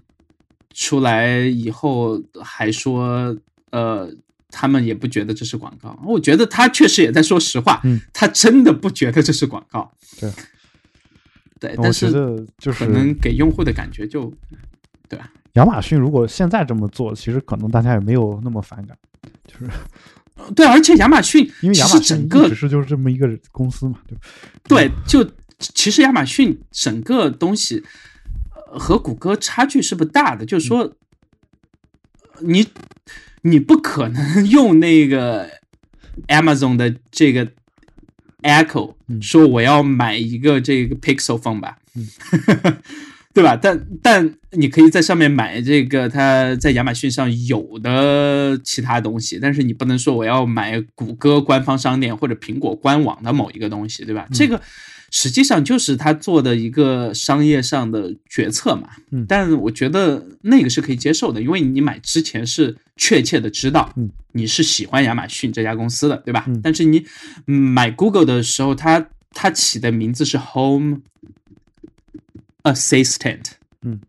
出来以后还说，呃，他们也不觉得这是广告。我觉得他确实也在说实话，嗯他真的不觉得这是广告。对，对，但是就是可能给用户的感觉就，对吧？亚马逊如果现在这么做，其实可能大家也没有那么反感，就是对，而且亚马逊因为其亚马逊整个只是就是这么一个公司嘛，对吧？对，就其实亚马逊整个东西呃和谷歌差距是不大的，就是说，你你不可能 <laughs> 用那个 Amazon 的这个 Echo 嗯说我要买一个这个 Pixel phone 吧，嗯 <laughs> 对吧？但但你可以在上面买这个它在亚马逊上有的其他东西，但是你不能说我要买谷歌官方商店或者苹果官网的某一个东西，对吧？嗯这个实际上就是他做的一个商业上的决策嘛。嗯但我觉得那个是可以接受的，因为你买之前是确切的知道嗯你是喜欢亚马逊这家公司的，对吧？嗯但是你嗯买 Google 的时候，它它起的名字是 Home Assistant，嗯，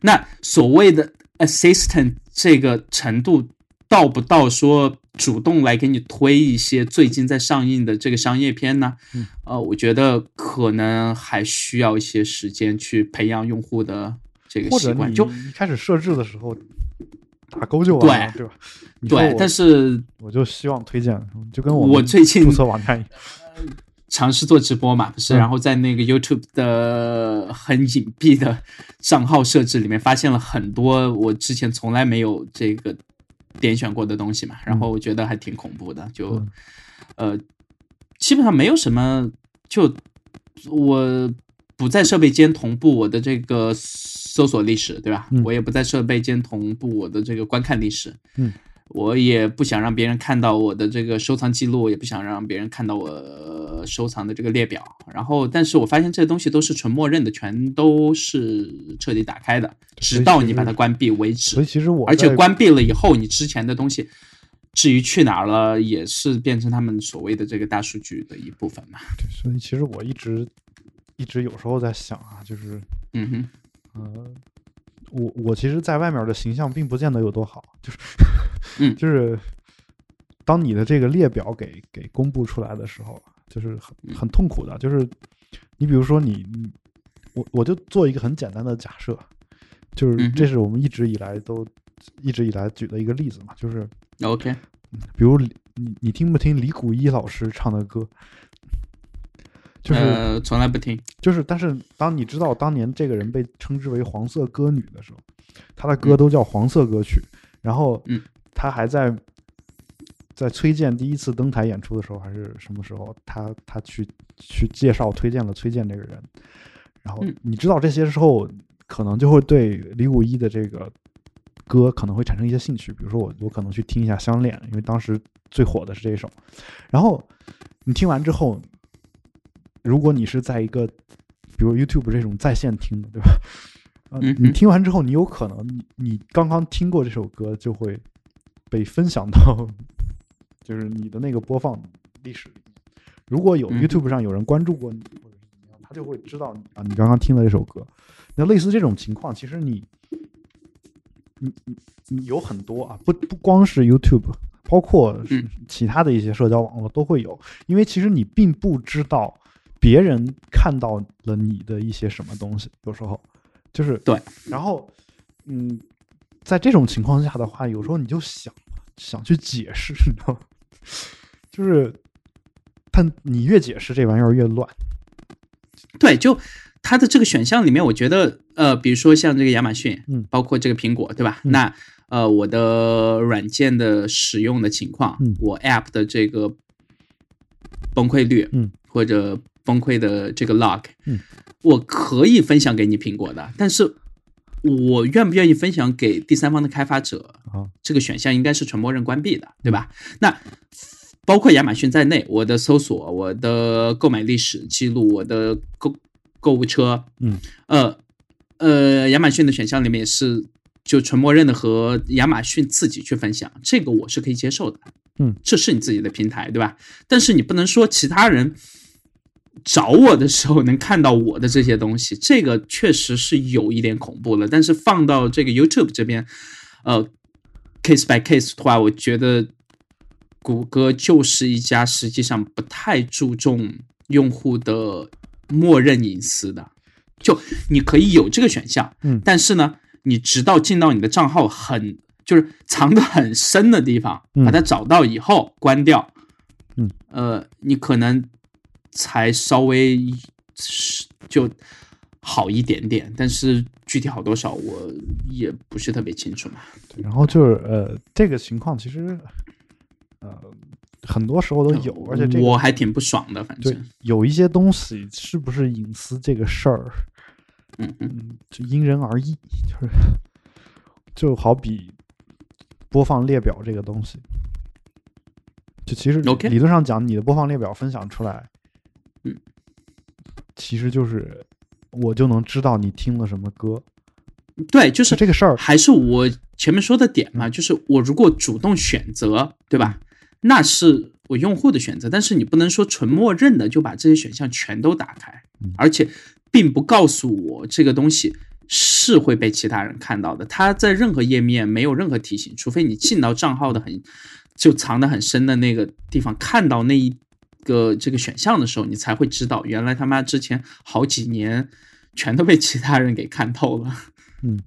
那所谓的 Assistant 这个程度到不到说主动来给你推一些最近在上映的这个商业片呢？嗯，呃，我觉得可能还需要一些时间去培养用户的这个习惯。你就一开始设置的时候打勾就完了，对吧？对，但是我就希望推荐，就跟我们我最近注册网站一样，尝试做直播嘛，不是？嗯然后在那个 YouTube 的很隐蔽的账号设置里面，发现了很多我之前从来没有这个点选过的东西嘛，然后我觉得还挺恐怖的，就、嗯呃，基本上没有什么，就我不在设备间同步我的这个搜索历史，对吧？嗯我也不在设备间同步我的这个观看历史，嗯。我也不想让别人看到我的这个收藏记录，也不想让别人看到我呃收藏的这个列表。然后，但是我发现这些东西都是纯默认的，全都是彻底打开的，直到你把它关闭为止所以。其实我而且关闭了以后，你之前的东西至于去哪儿了，也是变成他们所谓的这个大数据的一部分嘛。对所以其实我一直一直有时候在想啊，就是嗯哼，呃，我我其实在外面的形象并不见得有多好，就是 <laughs> 嗯就是当你的这个列表给给公布出来的时候，就是很嗯很痛苦的，就是你比如说你你我我就做一个很简单的假设，就是这是我们一直以来都一直以来举的一个例子嘛，就是。OK，比如你你听不听李谷一老师唱的歌？就是、呃，从来不听。就是，但是当你知道当年这个人被称之为黄色歌女的时候，她的歌都叫黄色歌曲，然后嗯她还在在崔健第一次登台演出的时候，还是什么时候，他他去去介绍推荐了崔健这个人，然后嗯你知道这些之后，可能就会对李谷一的这个歌可能会产生一些兴趣，比如说我我可能去听一下《相恋》，因为当时最火的是这一首。然后你听完之后，如果你是在一个比如 YouTube 这种在线听的，对吧？你听完之后，你有可能你你刚刚听过这首歌就会被分享到，就是你的那个播放历史。如果有 YouTube 上有人关注过你，或者是怎么样，他就会知道你啊，你刚刚听了这首歌。那类似这种情况，其实你你你你有很多啊，不不光是 YouTube，包括嗯。其他的一些社交网络都会有，因为其实你并不知道别人看到了你的一些什么东西，有时候。就是对，然后嗯，在这种情况下的话，有时候你就想想去解释，你知道吗？就是，但你越解释这玩意儿越乱，对，就它的这个选项里面，我觉得呃，比如说像这个亚马逊，嗯。包括这个苹果，对吧？嗯。那呃，我的软件的使用的情况，嗯。我 App 的这个崩溃率，嗯，或者崩溃的这个 log，嗯，我可以分享给你苹果的，但是我愿不愿意分享给第三方的开发者，啊这个选项应该是纯默认关闭的，对吧？那包括亚马逊在内，我的搜索、我的购买历史记录、我的购购物车，嗯，呃呃，亚马逊的选项里面也是就纯默认的和亚马逊自己去分享，这个我是可以接受的，嗯，这是你自己的平台，对吧？但是你不能说其他人找我的时候能看到我的这些东西，<laughs> 这个确实是有一点恐怖了。但是放到这个 YouTube 这边，呃，case by case 的话，我觉得谷歌就是一家实际上不太注重用户的默认隐私的。就你可以有这个选项，嗯但是呢，你直到进到你的账号很就是藏得很深的地方，嗯把它找到以后关掉，嗯，呃，你可能才稍微是就好一点点，但是具体好多少我也不是特别清楚嘛。对然后就是呃，这个情况其实呃很多时候都有，而且这个我还挺不爽的，反正，有一些东西是不是隐私这个事儿，嗯嗯。嗯，就因人而异，<laughs> 就是就好比播放列表这个东西，就其实理论上讲，你的播放列表分享出来，嗯，其实就是我就能知道你听了什么歌，对，就是这个事儿，还是我前面说的点嘛，就是我如果主动选择，对吧？那是我用户的选择，但是你不能说纯默认的就把这些选项全都打开嗯，而且并不告诉我这个东西是会被其他人看到的。它在任何页面没有任何提醒，除非你进到账号的很就藏得很深的那个地方，看到那一个这个选项的时候，你才会知道原来他妈之前好几年全都被其他人给看透了。嗯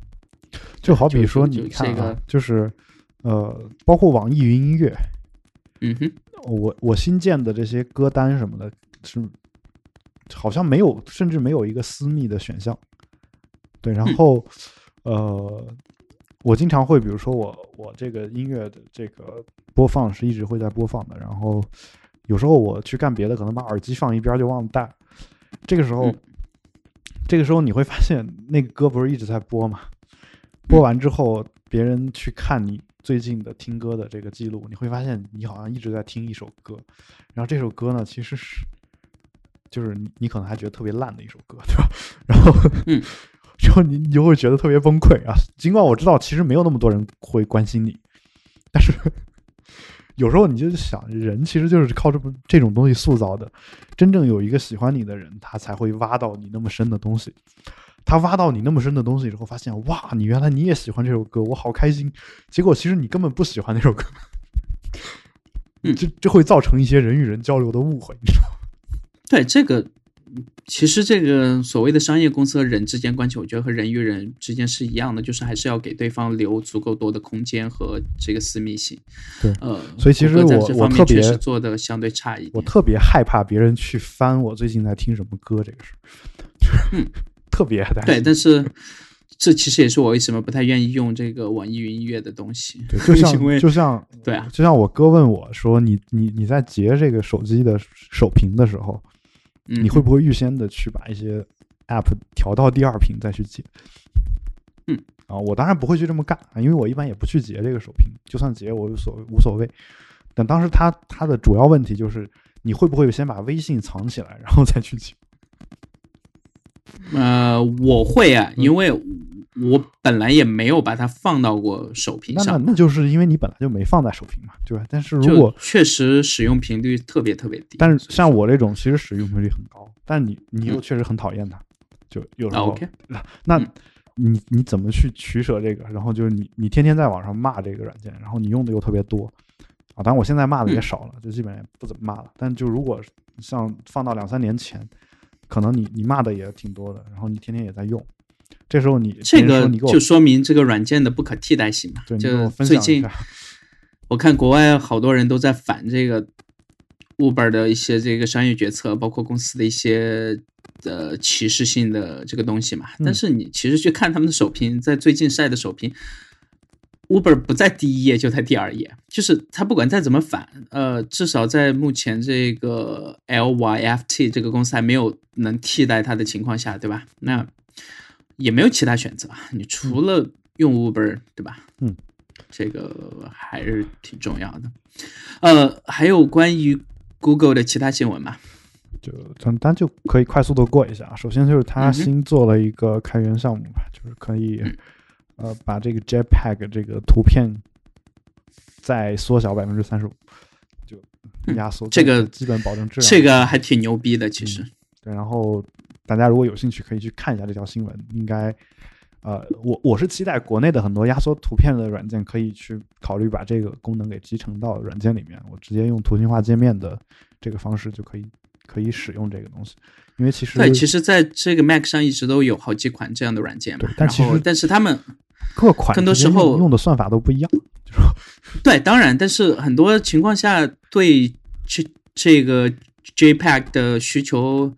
就好比说，你看啊这个，就是呃，包括网易云音乐，嗯哼。我我新建的这些歌单什么的，是好像没有，甚至没有一个私密的选项。对，然嗯后、呃，我经常会，比如说我我这个音乐的这个播放是一直会在播放的，然后有时候我去干别的，可能把耳机放一边就忘了带，这个时候、嗯这个时候你会发现那个歌不是一直在播吗？播完之后，别人去看你最近的听歌的这个记录，你会发现你好像一直在听一首歌，然后这首歌呢，其实是就是你你可能还觉得特别烂的一首歌，对吧？<laughs> 然后嗯，<laughs> 然后你你就会觉得特别崩溃啊。尽管我知道其实没有那么多人会关心你，但是有时候你就想，人其实就是靠这么这种东西塑造的。真正有一个喜欢你的人，他才会挖到你那么深的东西。他挖到你那么深的东西之后，发现哇，你原来你也喜欢这首歌，我好开心。结果其实你根本不喜欢那首歌，嗯这这会造成一些人与人交流的误会，你知道吗？对这个，嗯其实这个所谓的商业公司和人之间关系，我觉得和人与人之间是一样的，就是还是要给对方留足够多的空间和这个私密性。对呃，所以其实我我特别做的相对差一点。我特别害怕别人去翻我最近在听什么歌这个事儿，嗯，特别害怕对，但是这其实也是我为什么不太愿意用这个网易云音乐的东西。对，就像就像对啊，就像我哥问我说：“你你你在截这个手机的手屏的时候，嗯，你会不会预先的去把一些 app 调到第二屏再去截？”嗯，啊，我当然不会去这么干啊，因为我一般也不去截这个首屏，就算截我无所无所谓。但当时他他的主要问题就是，你会不会先把微信藏起来，然后再去截？呃，我会啊，嗯因为我本来也没有把它放到过首屏那那上，那就是因为你本来就没放在首屏嘛，对吧？但是如果确实使用频率特别特别低。但是像我这种，其实使用频率很高，但你你又嗯确实很讨厌它，就有时啊候。<laughs> 那嗯你你怎么去取舍这个？然后就是你你天天在网上骂这个软件，然后你用的又特别多啊。当然我现在骂的也嗯少了，就基本也不怎么骂了。但就如果像放到两三年前，可能你你骂的也挺多的，然后你天天也在用，这时候你这个就说明这个软件的不可替代性嘛。就最近我看国外好多人都在反这个 Uber 的一些这个商业决策，包括公司的一些呃歧视性的这个东西嘛。嗯但是你其实去看他们的首评，在最近晒的首评，Uber 不在第一页，就在第二页。就是他不管再怎么反，呃，至少在目前这个 LYFT 这个公司还没有能替代它的情况下，对吧？那也没有其他选择，你除了用 Uber，对吧？嗯，这个还是挺重要的。呃，还有关于 Google 的其他新闻吗？就咱咱就可以快速的过一下啊。首先就是它嗯哼新做了一个开源项目吧，就是可以嗯呃把这个 JPEG 这个图片再缩小百分之三十五，就嗯压缩这个基本保证质量。这个还挺牛逼的，其实。对，然后大家如果有兴趣，可以去看一下这条新闻。应该，呃，我我是期待国内的很多压缩图片的软件可以去考虑把这个功能给集成到软件里面，我直接用图形化界面的这个方式就可以可以使用这个东西。因为其实对，其实在这个 Mac 上一直都有好几款这样的软件嘛对。但其实但是他们 <laughs> 各款更多时候用用的算法都不一样。对，当然，但是很多情况下对这这个 JPEG 的需求，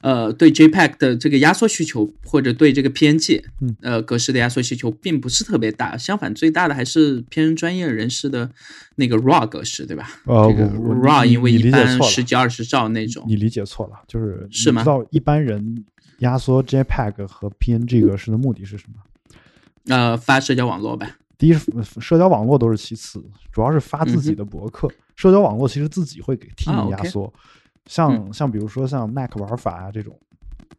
呃，对 JPEG 的这个压缩需求，或者对这个 PNG 嗯呃格式的压缩需求，并不是特别大。相反，最大的还是偏专业人士的那个 RAW 格式，对吧？呃，RAW 因为一你理解错了般十几二十兆那种，你理解错了，就是是吗你知道一般人压缩 JPEG 和 PNG 格式的目的是什么？呃，发社交网络呗。第一社交网络都是其次，主要是发自己的博客。社交网络其实自己会给替你压缩，像像比如说像 Mac 玩法啊这种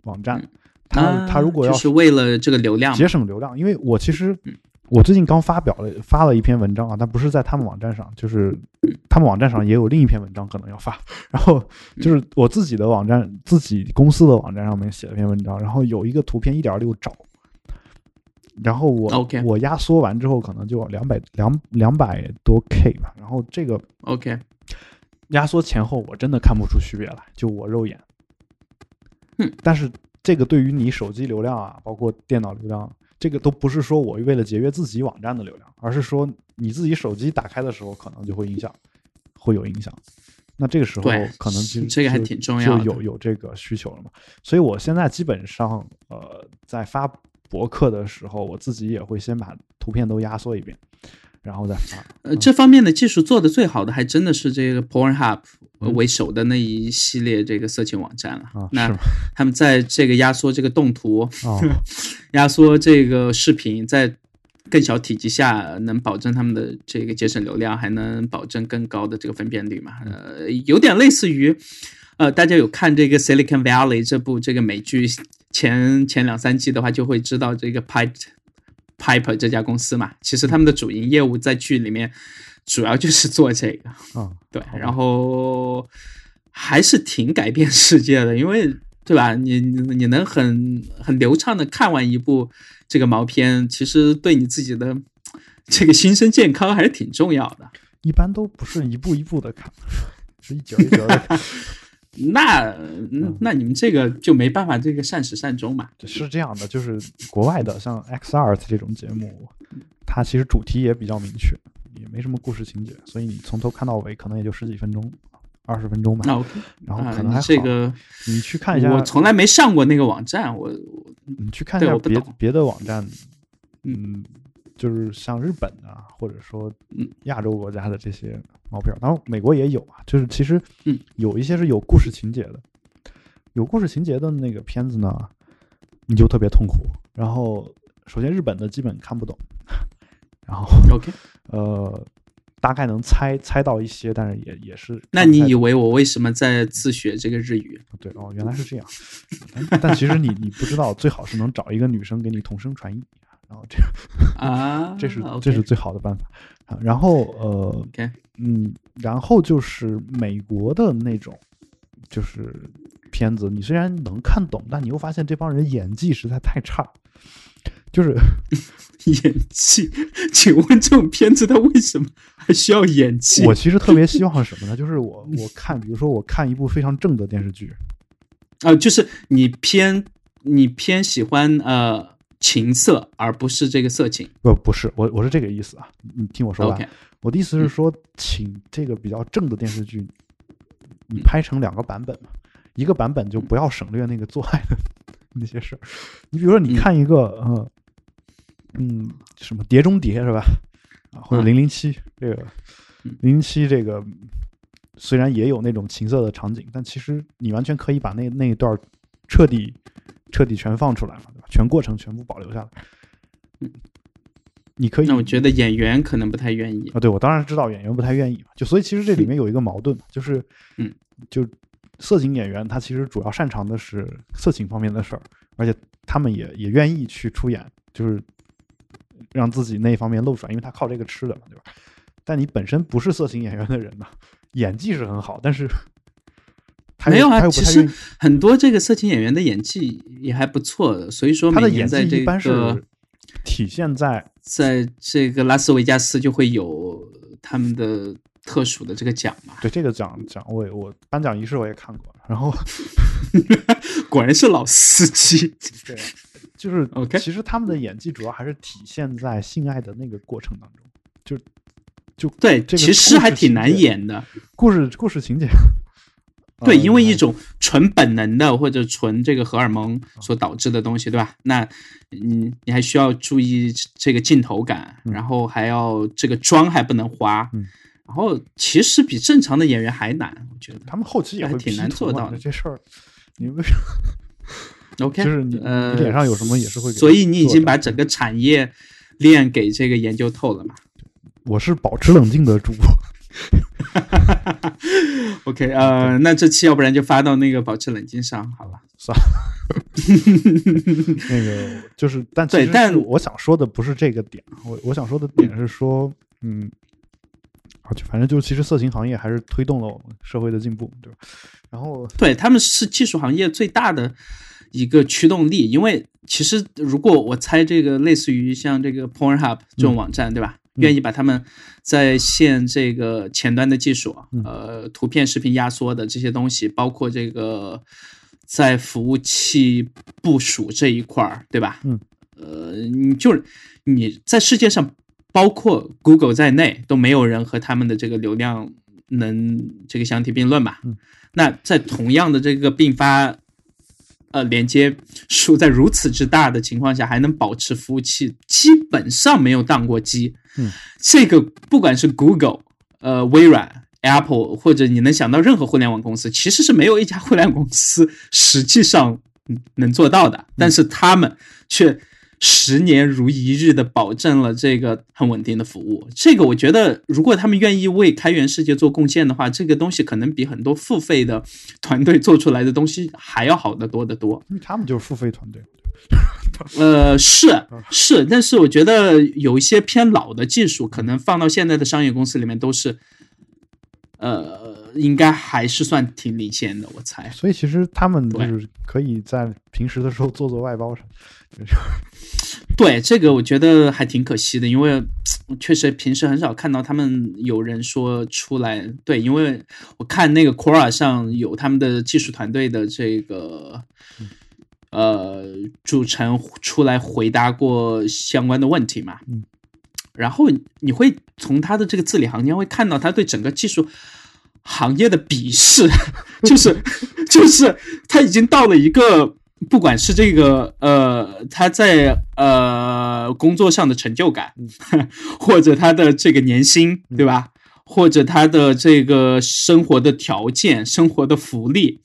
网站，嗯。它、啊它如果要是为了这个流量，节省流量，因为我其实嗯。我最近刚发表了发了一篇文章啊，但不是在他们网站上，就是他们网站上也有另一篇文章可能要发，然后就是我自己的网站自己公司的网站上面写了篇文章，然后有一个图片一点六兆。然后我我压缩完之后可能就两百两两百多 K 吧，然后这个 OK，压缩前后我真的看不出区别来，就我肉眼。嗯，但是这个对于你手机流量啊，包括电脑流量，这个都不是说我为了节约自己网站的流量，而是说你自己手机打开的时候可能就会影响，会有影响。那这个时候可能就这个还挺重要的就有有这个需求了嘛。所以我现在基本上呃，在发博客的时候，我自己也会先把图片都压缩一遍，然后再发。呃，这方面的技术做的最好的，还真的是这个 Pornhub 为首的那一系列这个色情网站了。啊，那？他们在这个压缩这个动图、哦，<laughs> 压缩这个视频，在更小体积下，能保证他们的这个节省流量，还能保证更高的这个分辨率嘛？呃，有点类似于，呃，大家有看这个 Silicon Valley 这部这个美剧前前两三季的话，就会知道这个 Pipe Piper 这家公司嘛。其实他们的主营业务在剧里面主要就是做这个。嗯，对然后还是挺改变世界的，因为对吧？你你你能很很流畅的看完一部这个毛片，其实对你自己的这个心身健康还是挺重要的。一般都不是一步一步的看，是一节一节的看。<laughs> 那那你们这个就没办法这个善始善终嘛？是这样的，就是国外的像 X Art 这种节目，它其实主题也比较明确，也没什么故事情节，所以你从头看到尾可能也就十几分钟、二十分钟吧。那 OK 然后可能还好。这个你去看一下，我从来没上过那个网站，我我你去看一下别别的网站，嗯嗯，就是像日本啊，或者说嗯亚洲国家的这些毛片儿，当然美国也有啊，就是其实嗯有一些是有故事情节的，有故事情节的那个片子呢，你就特别痛苦。然后首先日本的基本看不懂，<laughs> 然后 OK。呃大概能猜猜到一些，但是也也是那你以为我为什么在自学这个日语？对哦，原来是这样。<laughs> 但但其实你你不知道，最好是能找一个女生给你同声传译，然后这啊，这是这是最好的办法啊。然后呃嗯，然后就是美国的那种就是片子，你虽然能看懂，但你又发现这帮人演技实在太差，就是 <laughs> 演技，请问这种片子它为什么还需要演技？我其实特别希望什么呢？就是我我看，比如说我看一部非常正的电视剧，啊、就是你偏你偏喜欢呃情色，而不是这个色情。不不是我我是这个意思啊，你听我说完。我的意思是说，请这个比较正的电视剧，你拍成两个版本嘛，一个版本就不要省略那个做爱的 <laughs> 那些事儿。你比如说，你看一个嗯，嗯，什么《碟中谍》是吧？啊，或者《零零七》这个《零零七》这个虽然也有那种情色的场景，但其实你完全可以把那那一段彻底彻底全放出来嘛，对吧？全过程全部保留下来。嗯，你可以。那我觉得演员可能不太愿意啊。对，我当然知道演员不太愿意嘛。就所以其实这里面有一个矛盾，就是嗯，就。色情演员他其实主要擅长的是色情方面的事儿，而且他们也也愿意去出演，就是让自己那一方面露出来，因为他靠这个吃的嘛，对吧？但你本身不是色情演员的人呢，演技是很好，但是没有啊，其实很多这个色情演员的演技也还不错的，所以说他的演技一般是体现在在这个拉斯维加斯就会有他们的。特殊的这个奖嘛，对这个奖奖，我我颁奖仪式我也看过，然后 <laughs> 果然是老司机。对，就是 OK。其实他们的演技主要还是体现在性爱的那个过程当中，就就对，其实还挺难演的。故事故事情节，对，因为一种纯本能的或者纯这个荷尔蒙所导致的东西，对吧？那你，你还需要注意这个镜头感，然后还要这个妆还不能花。然后其实比正常的演员还难，我觉得他们后期也会挺难做到的这事儿。你为什么？<laughs> OK，就是你呃脸上有什么也是会。所以你已经把整个产业链给这个研究透了嘛？我是保持冷静的主播。<laughs> <laughs> OK，呃，那这期要不然就发到那个保持冷静上好了，<laughs> 算了。<laughs> 那个就是，但对，但我想说的不是这个点，我我想说的点是说，嗯。就反正就其实色情行业还是推动了我们社会的进步，对吧？然后对他们是技术行业最大的一个驱动力，因为其实如果我猜这个类似于像这个 PornHub 这种网站，对吧？愿意把他们在线这个前端的技术，呃，图片、视频压缩的这些东西，包括这个在服务器部署这一块儿，对吧？嗯，呃，你就是你在世界上。包括 Google 在内都没有人和他们的这个流量能这个相提并论吧？那在同样的这个并发呃连接数在如此之大的情况下，还能保持服务器基本上没有宕过机。嗯，这个不管是 Google、呃微软、Apple 或者你能想到任何互联网公司，其实是没有一家互联网公司 <laughs> 实际上能做到的。但是他们却。十年如一日的保证了这个很稳定的服务，这个我觉得，如果他们愿意为开源世界做贡献的话，这个东西可能比很多付费的团队做出来的东西还要好得多得多。因为他们就是付费团队。<laughs> 呃，是是，但是我觉得有一些偏老的技术，可能放到现在的商业公司里面都是，呃，应该还是算挺领先的，我猜。所以其实他们就是可以在平时的时候做做外包什么。<laughs> 对这个，我觉得还挺可惜的，因为确实平时很少看到他们有人说出来。对，因为我看那个 Quora 上有他们的技术团队的这个呃组成出来回答过相关的问题嘛。嗯，然后你会从他的这个字里行间会看到他对整个技术行业的鄙视，<laughs> 就是 <laughs> 就是他已经到了一个。不管是这个呃，他在呃工作上的成就感，<laughs> 或者他的这个年薪，对吧？或者他的这个生活的条件、生活的福利，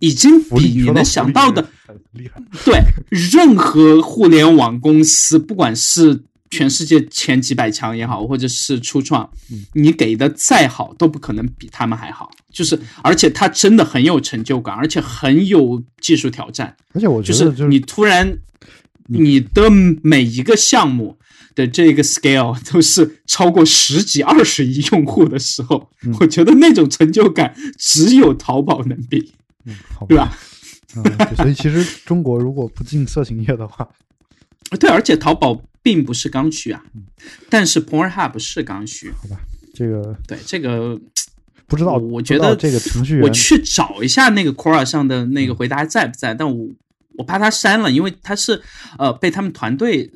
已经比你能想到的厉害。对，任何互联网公司，不管是。全世界前几百强也好，或者是初创，你给的再好都不可能比他们还好。就是，而且他真的很有成就感，而且很有技术挑战。而且我觉得，就是你突然，你的每一个项目的这个 scale 都是超过十几、二十亿用户的时候，我觉得那种成就感只有淘宝能比，<laughs> 对吧？所以其实中国如果不进色情业的话，<laughs> 对，而且淘宝。并不是刚需啊，但是 PornHub 是刚需。好吧，这个对这个不知道，我觉得这个程序员，我去找一下那个 Quora 上的那个回答在不在，但我我怕他删了，因为他是呃被他们团队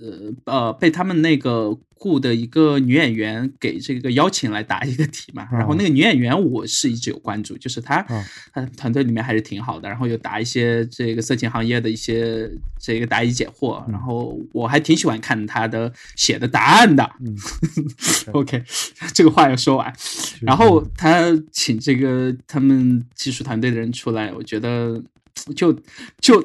呃呃被他们那个雇的一个女演员给这个邀请来答一个题嘛。然后那个女演员我是一直有关注，就是她她团队里面还是挺好的，然后又答一些这个色情行业的一些这个答疑解惑，然后我还挺喜欢看她的写的答案的。嗯 <laughs> OK，这个话要说完。然后他请这个他们技术团队的人出来，我觉得就就。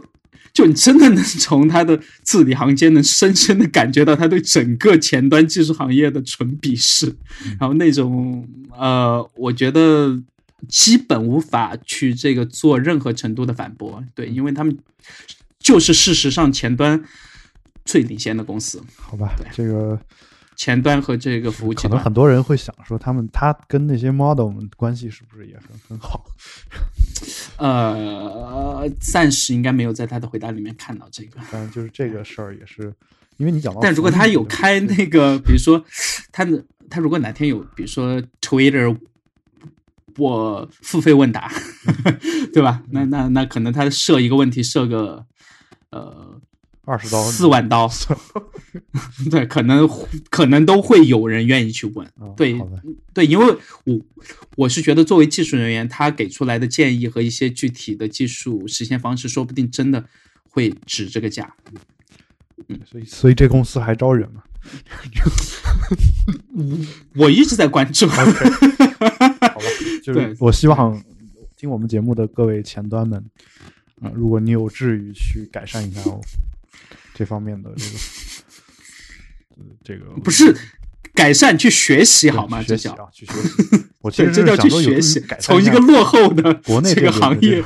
就你真的能从他的字里行间，能深深的感觉到他对整个前端技术行业的纯鄙视，然后那种呃，我觉得基本无法去这个做任何程度的反驳，对，因为他们就是事实上前端最领先的公司。好吧，这个前端和这个服务器，可能很多人会想说，他们他跟那些 model 关系是不是也很很好？呃，暂时应该没有在他的回答里面看到这个。但就是这个事儿也是，因为你讲到，但如果他有开那个，比如说他他如果哪天有，比如说 Twitter，我付费问答，<laughs> 对吧？那那那可能他设一个问题，设个呃。二十刀，四万刀，<laughs> 对，可能可能都会有人愿意去问，对对，因为我我是觉得作为技术人员，他给出来的建议和一些具体的技术实现方式，说不定真的会值这个价。嗯，所以所以这公司还招人吗？<laughs> 我一直在关注。<laughs> 好吧，就是我希望听我们节目的各位前端们，啊，如果你有志于去改善一下哦。这方面的这个，这个 <laughs> 不是改善去学习好吗？学习啊，去学习。我其实这叫去学习，从一个落后的国内这个行业，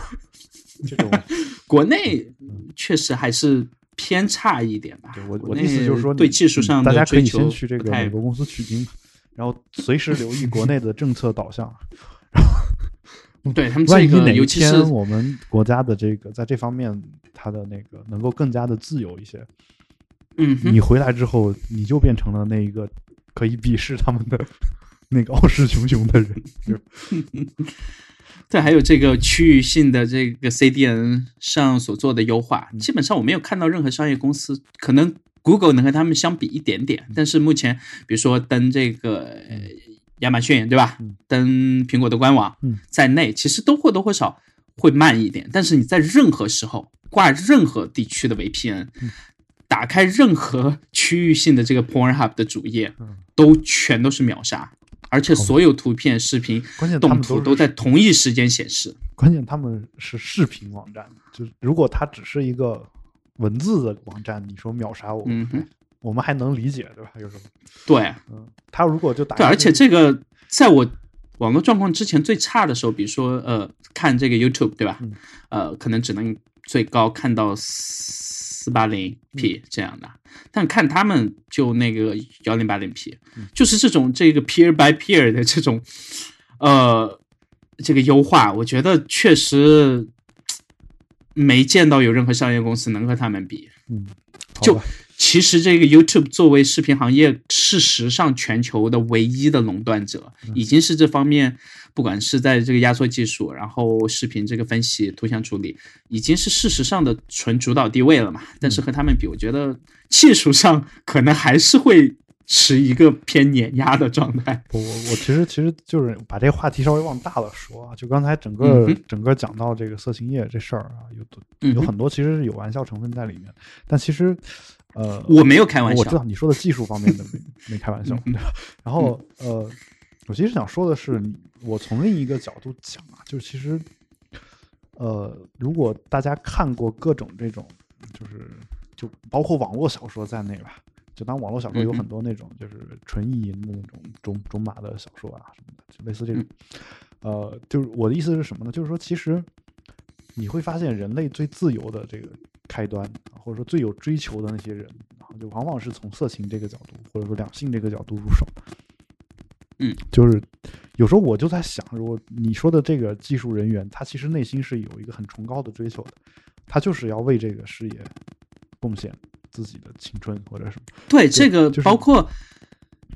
这种 <laughs> 国内确实还是偏差一点吧。我我的意思就是说，对技术上大家可以先去这个美国公司取经，然后随时留意国内的政策导向。<laughs> 对他们这个，尤其是我们国家的这个，在这方面，它的那个能够更加的自由一些。嗯，你回来之后，你就变成了那一个可以鄙视他们的那个傲视群雄的人。<laughs> 对，还有这个区域性的这个 CDN 上所做的优化，基本上我没有看到任何商业公司，可能 Google 能和他们相比一点点，但是目前，比如说登这个。亚马逊对吧？登苹果的官网在内，其实都或多或少会慢一点。但是你在任何时候挂任何地区的 VPN，打开任何区域性的这个 PornHub 的主页，都全都是秒杀，而且所有图片、视频、动图都在同一时间显示。关键他们是视频网站，就是如果它只是一个文字的网站，你说秒杀我。我们还能理解，对吧？有什么？对，嗯，他如果就打对，而且这个在我网络状况之前最差的时候，比如说呃，看这个 YouTube，对吧？呃，可能只能最高看到四八零 P 这样的，但看他们就那个幺零八零 P，就是这种这个 peer by peer 的这种呃这个优化，我觉得确实没见到有任何商业公司能和他们比，嗯，就。其实，这个 YouTube 作为视频行业事实上全球的唯一的垄断者，已经是这方面，不管是在这个压缩技术，然后视频这个分析、图像处理，已经是事实上的纯主导地位了嘛。但是和他们比，我觉得技术上可能还是会持一个偏碾压的状态。我我我其实其实就是把这个话题稍微往大了说啊，就刚才整个整个讲到这个色情业这事儿啊，有有很多其实是有玩笑成分在里面，但其实。呃，我没有开玩笑，我知道你说的技术方面的没没开玩笑。<laughs> 然后呃，我其实想说的是，我从另一个角度讲啊，就是其实呃，如果大家看过各种这种，就是就包括网络小说在内吧，就当网络小说有很多那种就是纯意淫的那种种种马的小说啊什么的，就类似这种。呃，就是我的意思是什么呢？就是说，其实你会发现人类最自由的这个。开端，或者说最有追求的那些人，然后就往往是从色情这个角度，或者说两性这个角度入手。嗯，就是有时候我就在想，如果你说的这个技术人员，他其实内心是有一个很崇高的追求的，他就是要为这个事业贡献自己的青春或者什么。对，这个包括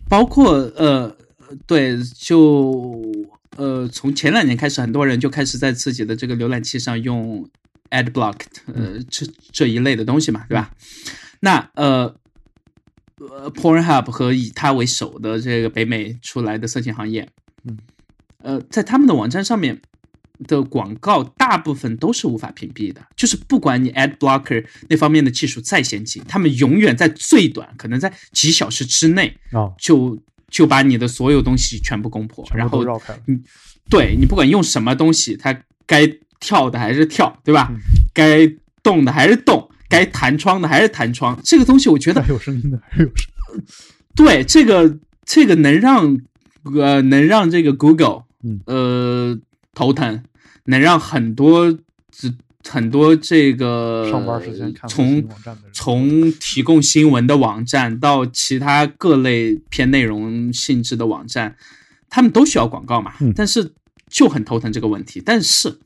包括呃，对，就呃，从前两年开始，很多人就开始在自己的这个浏览器上用。Ad block，呃，这这一类的东西嘛，对吧？那呃呃，Pornhub 和以它为首的这个北美出来的色情行业，嗯，呃，在他们的网站上面的广告大部分都是无法屏蔽的，就是不管你 ad blocker 那方面的技术再先进，他们永远在最短，可能在几小时之内哦，就就把你的所有东西全部攻破，然后绕开。嗯，对你不管用什么东西，它该跳的还是跳，对吧？嗯该动的还是动，该弹窗的还是弹窗。这个东西我觉得还有声音的，还有声。对这个这个能让呃能让这个 Google 嗯呃头疼，能让很多这很多这个上班时间看从从提供新闻的网站到其他各类偏内容性质的网站，他们都需要广告嘛，嗯但是就很头疼这个问题。但是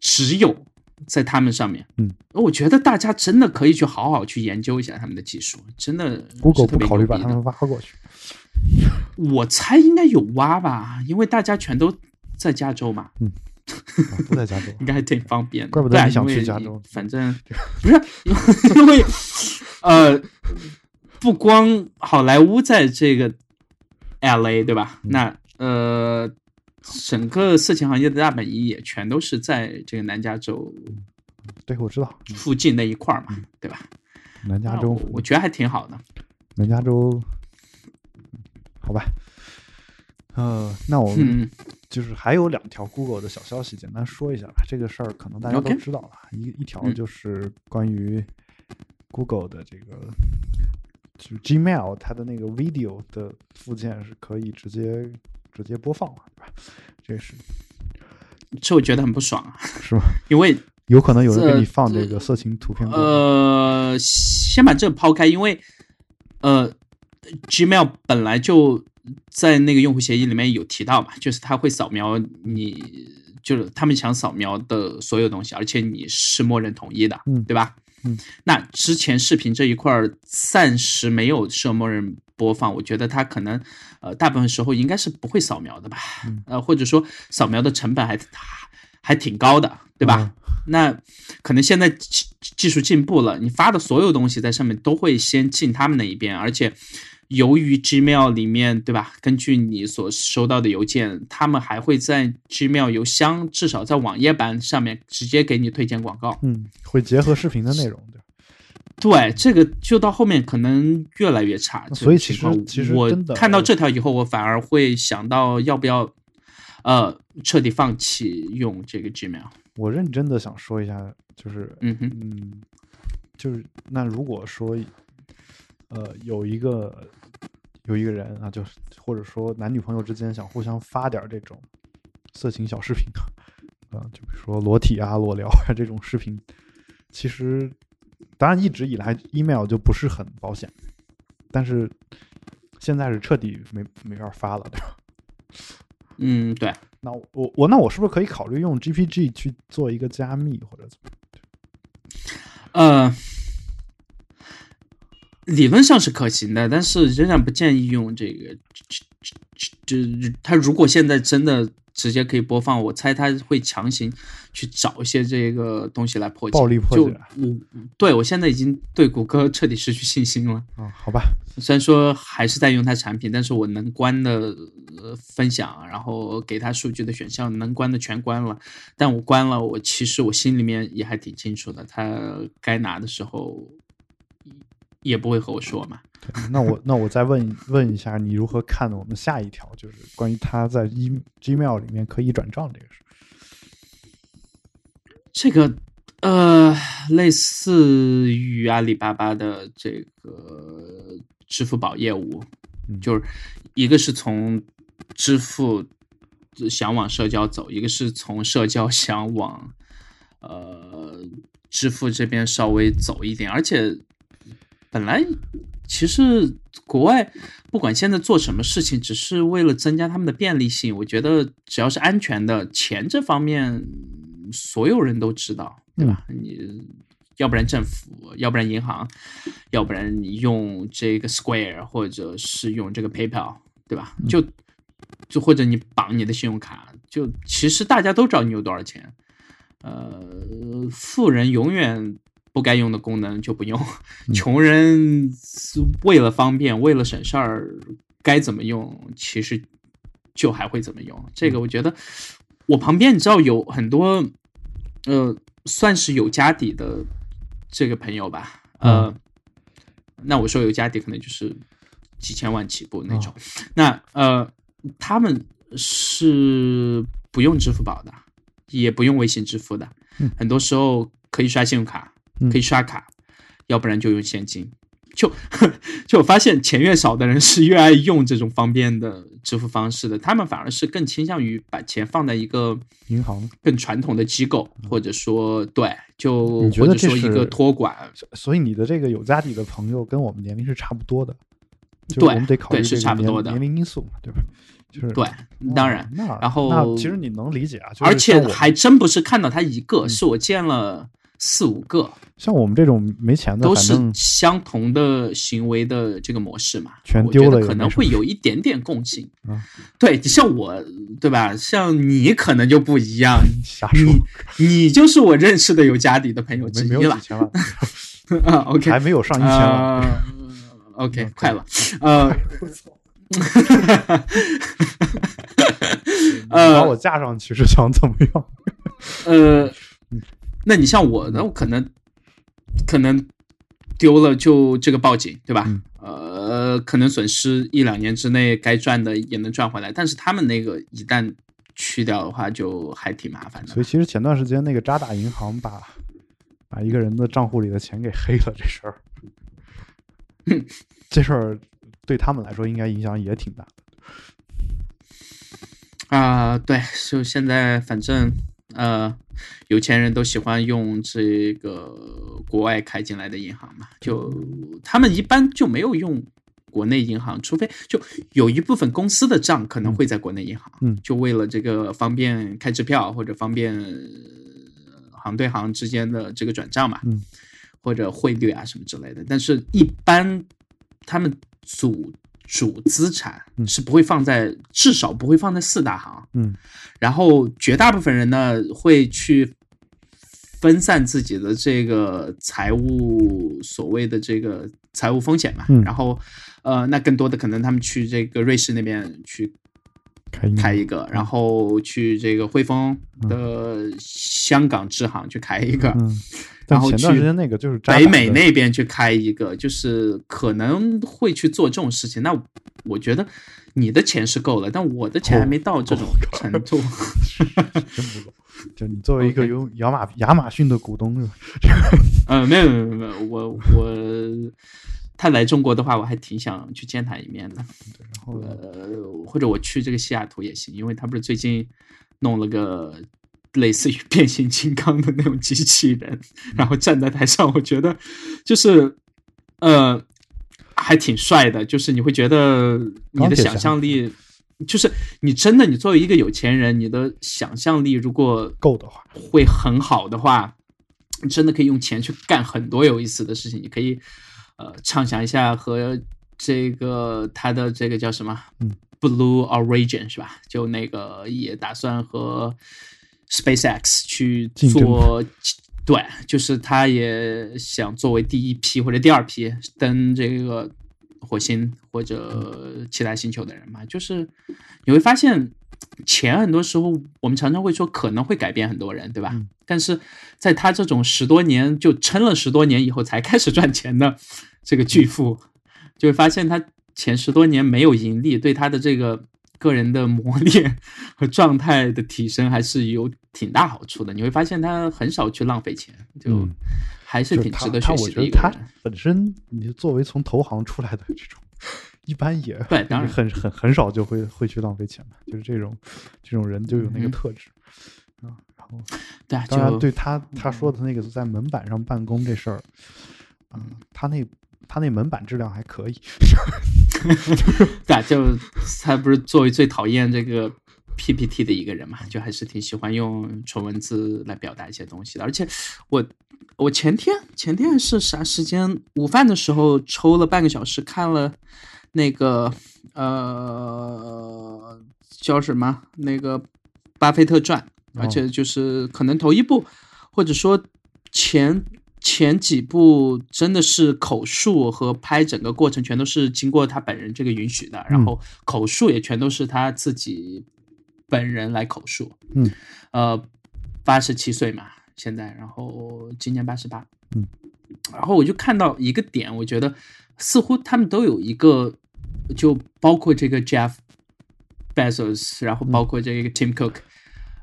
只有在他们上面，嗯，我觉得大家真的可以去好好去研究一下他们的技术，真的别不考虑把他们挖过去。我猜应该有挖吧，因为大家全都在加州嘛，嗯。<laughs> 都在加州应该还挺方便的。怪不得你想去加州。反正不是因为 <laughs> 因为呃，不光好莱坞在这个 L A 对吧？嗯。那呃，整个色情行业的大本营也全都是在这个南加州对，我知道，附近那一块儿嘛，对吧？南加州我，觉得还挺好的。南加州，好吧。呃，那我们嗯就是还有两条 Google 的小消息，简单说一下吧。这个事儿可能大家都知道了。一一条嗯就是关于 Google 的这个，就是 Gmail 它的那个 video 的附件是可以直接直接播放了，对吧？这是这我觉得很不爽啊，是吧？<laughs> 因为有可能有人给你放这个色情图片。呃，先把这个抛开，因为呃，Gmail 本来就在那个用户协议里面有提到嘛，就是它会扫描你，就是他们想扫描的所有东西，而且你是默认同意的，嗯对吧？嗯，那之前视频这一块儿暂时没有设默认播放，我觉得它可能呃大部分时候应该是不会扫描的吧，嗯呃或者说扫描的成本还还挺高的，对吧？嗯那可能现在技技术进步了，你发的所有东西在上面都会先进他们那一边，而且由于 Gmail 里面，对吧？根据你所收到的邮件，他们还会在 Gmail 邮箱，至少在网页版上面直接给你推荐广告。嗯，会结合视频的内容，对吧。对，这个就到后面可能越来越差。这所以其实其实我看到这条以后，我反而会想到要不要呃彻底放弃用这个 Gmail。我认真的想说一下，就是嗯哼，嗯，就是那如果说，呃，有一个有一个人啊，就是或者说男女朋友之间想互相发点这种色情小视频啊，<laughs> 啊，就比如说裸体啊、裸聊啊这种视频，其实当然一直以来 email 就不是很保险，但是现在是彻底没没法发了，对吧？嗯，对。那我我那我是不是可以考虑用 GPG 去做一个加密或者怎么样？呃，理论上是可行的，但是仍然不建议用这个。这这他如果现在真的直接可以播放，我猜他会强行去找一些这个东西来破解，暴力破就解我对我现在已经对谷歌彻底失去信心了。啊，好吧，虽然说还是在用它产品，但是我能关的呃分享，然后给他数据的选项能关的全关了。但我关了，我其实我心里面也还挺清楚的，他该拿的时候也不会和我说嘛。对那我那我再问问一下，你如何看我们下一条，就是关于他在 e Gmail 里面可以转账这个事？这个呃，类似于阿里巴巴的这个支付宝业务，嗯就是一个是从支付想往社交走，一个是从社交想往呃支付这边稍微走一点，而且本来其实国外不管现在做什么事情，只是为了增加他们的便利性。我觉得只要是安全的，钱这方面所有人都知道，对吧？你要不然政府，要不然银行，要不然你用这个 Square 或者是用这个 PayPal，对吧？就就或者你绑你的信用卡，就其实大家都知道你有多少钱。呃，富人永远不该用的功能就不用，穷人为了方便，为了省事儿，该怎么用，其实就还会怎么用。这个我觉得，我旁边你知道有很多，呃，算是有家底的这个朋友吧，呃，那我说有家底可能就是几千万起步那种，那呃，他们是不用支付宝的。也不用微信支付的，很多时候可以刷信用卡，可以刷卡，要不然就用现金。就 <laughs> 就我发现钱越少的人是越爱用这种方便的支付方式的，他们反而是更倾向于把钱放在一个银行更传统的机构，或者说对，就或者说一个托管。所以你的这个有家底的朋友跟我们年龄是差不多的，对，我们得考虑是差不多的年龄因素嘛，对吧？就是对，当然，然后其实你能理解啊，而且还真不是看到他一个，是我见了四五个，像我们这种没钱的，都是相同的行为的这个模式嘛，全丢了，可能会有一点点共性。<laughs> 对，像我，对吧？像你可能就不一样，<laughs> 你 <laughs> 你就是我认识的有家底的朋友之一了。啊，OK，还没有上一千万，OK，快了，呃。呃，把我架上去是想怎么样？呃，那你像我，那我可能可能丢了就这个报警，对吧？呃，可能损失一两年之内该赚的也能赚回来，但是他们那个一旦去掉的话，就还挺麻烦的。所以其实前段时间那个渣打银行把把一个人的账户里的钱给黑了，<laughs> 这事儿，这事儿。对他们来说，应该影响也挺大的啊。对，就现在，反正呃，有钱人都喜欢用这个国外开进来的银行嘛，就他们一般就没有用国内银行，除非就有一部分公司的账可能会在国内银行，嗯，就为了这个方便开支票或者方便行对行之间的这个转账嘛，嗯，或者汇率啊什么之类的，但是一般他们。主主资产是不会放在，至少不会放在四大行。嗯，然后绝大部分人呢会去分散自己的这个财务所谓的这个财务风险嘛。嗯，然后呃，那更多的可能他们去这个瑞士那边去开开一个，然后去这个汇丰的香港支行去开一个。嗯。<laughs> 然后去那个就是北美那边去开一个，就是可能会去做这种事情。那我觉得你的钱是够了，但我的钱还没到这种程度。<laughs> 真不够。就你作为一个有亚马亚马逊的股东，是吧？嗯，<laughs> 没有没有没有，我我他来中国的话，我还挺想去见他一面的。然后呃，或者我去这个西雅图也行，因为他不是最近弄了个。类似于变形金刚的那种机器人，然后站在台上，我觉得就是呃，还挺帅的。就是你会觉得你的想象力，就是你真的，你作为一个有钱人，你的想象力如果够的话，会很好的话，你真的可以用钱去干很多有意思的事情。你可以呃畅想一下和这个他的这个叫什么，嗯，Blue Origin 是吧？就那个也打算和。SpaceX 去做，对，就是他也想作为第一批或者第二批登这个火星或者其他星球的人嘛。就是你会发现，钱很多时候我们常常会说可能会改变很多人，对吧？但是在他这种十多年就撑了十多年以后才开始赚钱的这个巨富，就会发现他前十多年没有盈利，对他的这个。个人的磨练和状态的提升还是有挺大好处的。你会发现他很少去浪费钱，就还是挺值得学习的一个人。他本身，你作为从投行出来的这种，一般也对，当然很很很少就会会去浪费钱嘛。就是这种这种人就有那个特质啊。然后，对，当然对他他说的那个在门板上办公这事儿，嗯，他那。他那门板质量还可以，<laughs> 对，就他不是作为最讨厌这个 PPT 的一个人嘛，就还是挺喜欢用纯文字来表达一些东西的。而且我我前天前天是啥时间？午饭的时候抽了半个小时看了那个呃叫什么那个巴菲特传，而且就是可能头一部，或者说前前几部真的是口述和拍整个过程全都是经过他本人这个允许的，然后口述也全都是他自己本人来口述。嗯，呃，八十七岁嘛，现在，然后今年八十八。嗯，然后我就看到一个点，我觉得似乎他们都有一个，就包括这个 Jeff Bezos，然后包括这个 Tim Cook，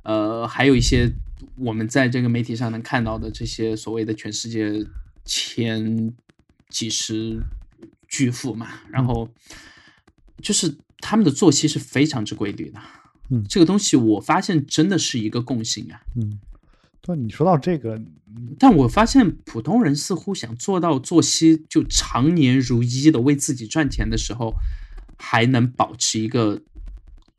呃，还有一些我们在这个媒体上能看到的这些所谓的全世界前几十巨富嘛，然后就是他们的作息是非常之规律的。嗯，这个东西我发现真的是一个共性啊。嗯，对，你说到这个，但我发现普通人似乎想做到作息就常年如一的为自己赚钱的时候，还能保持一个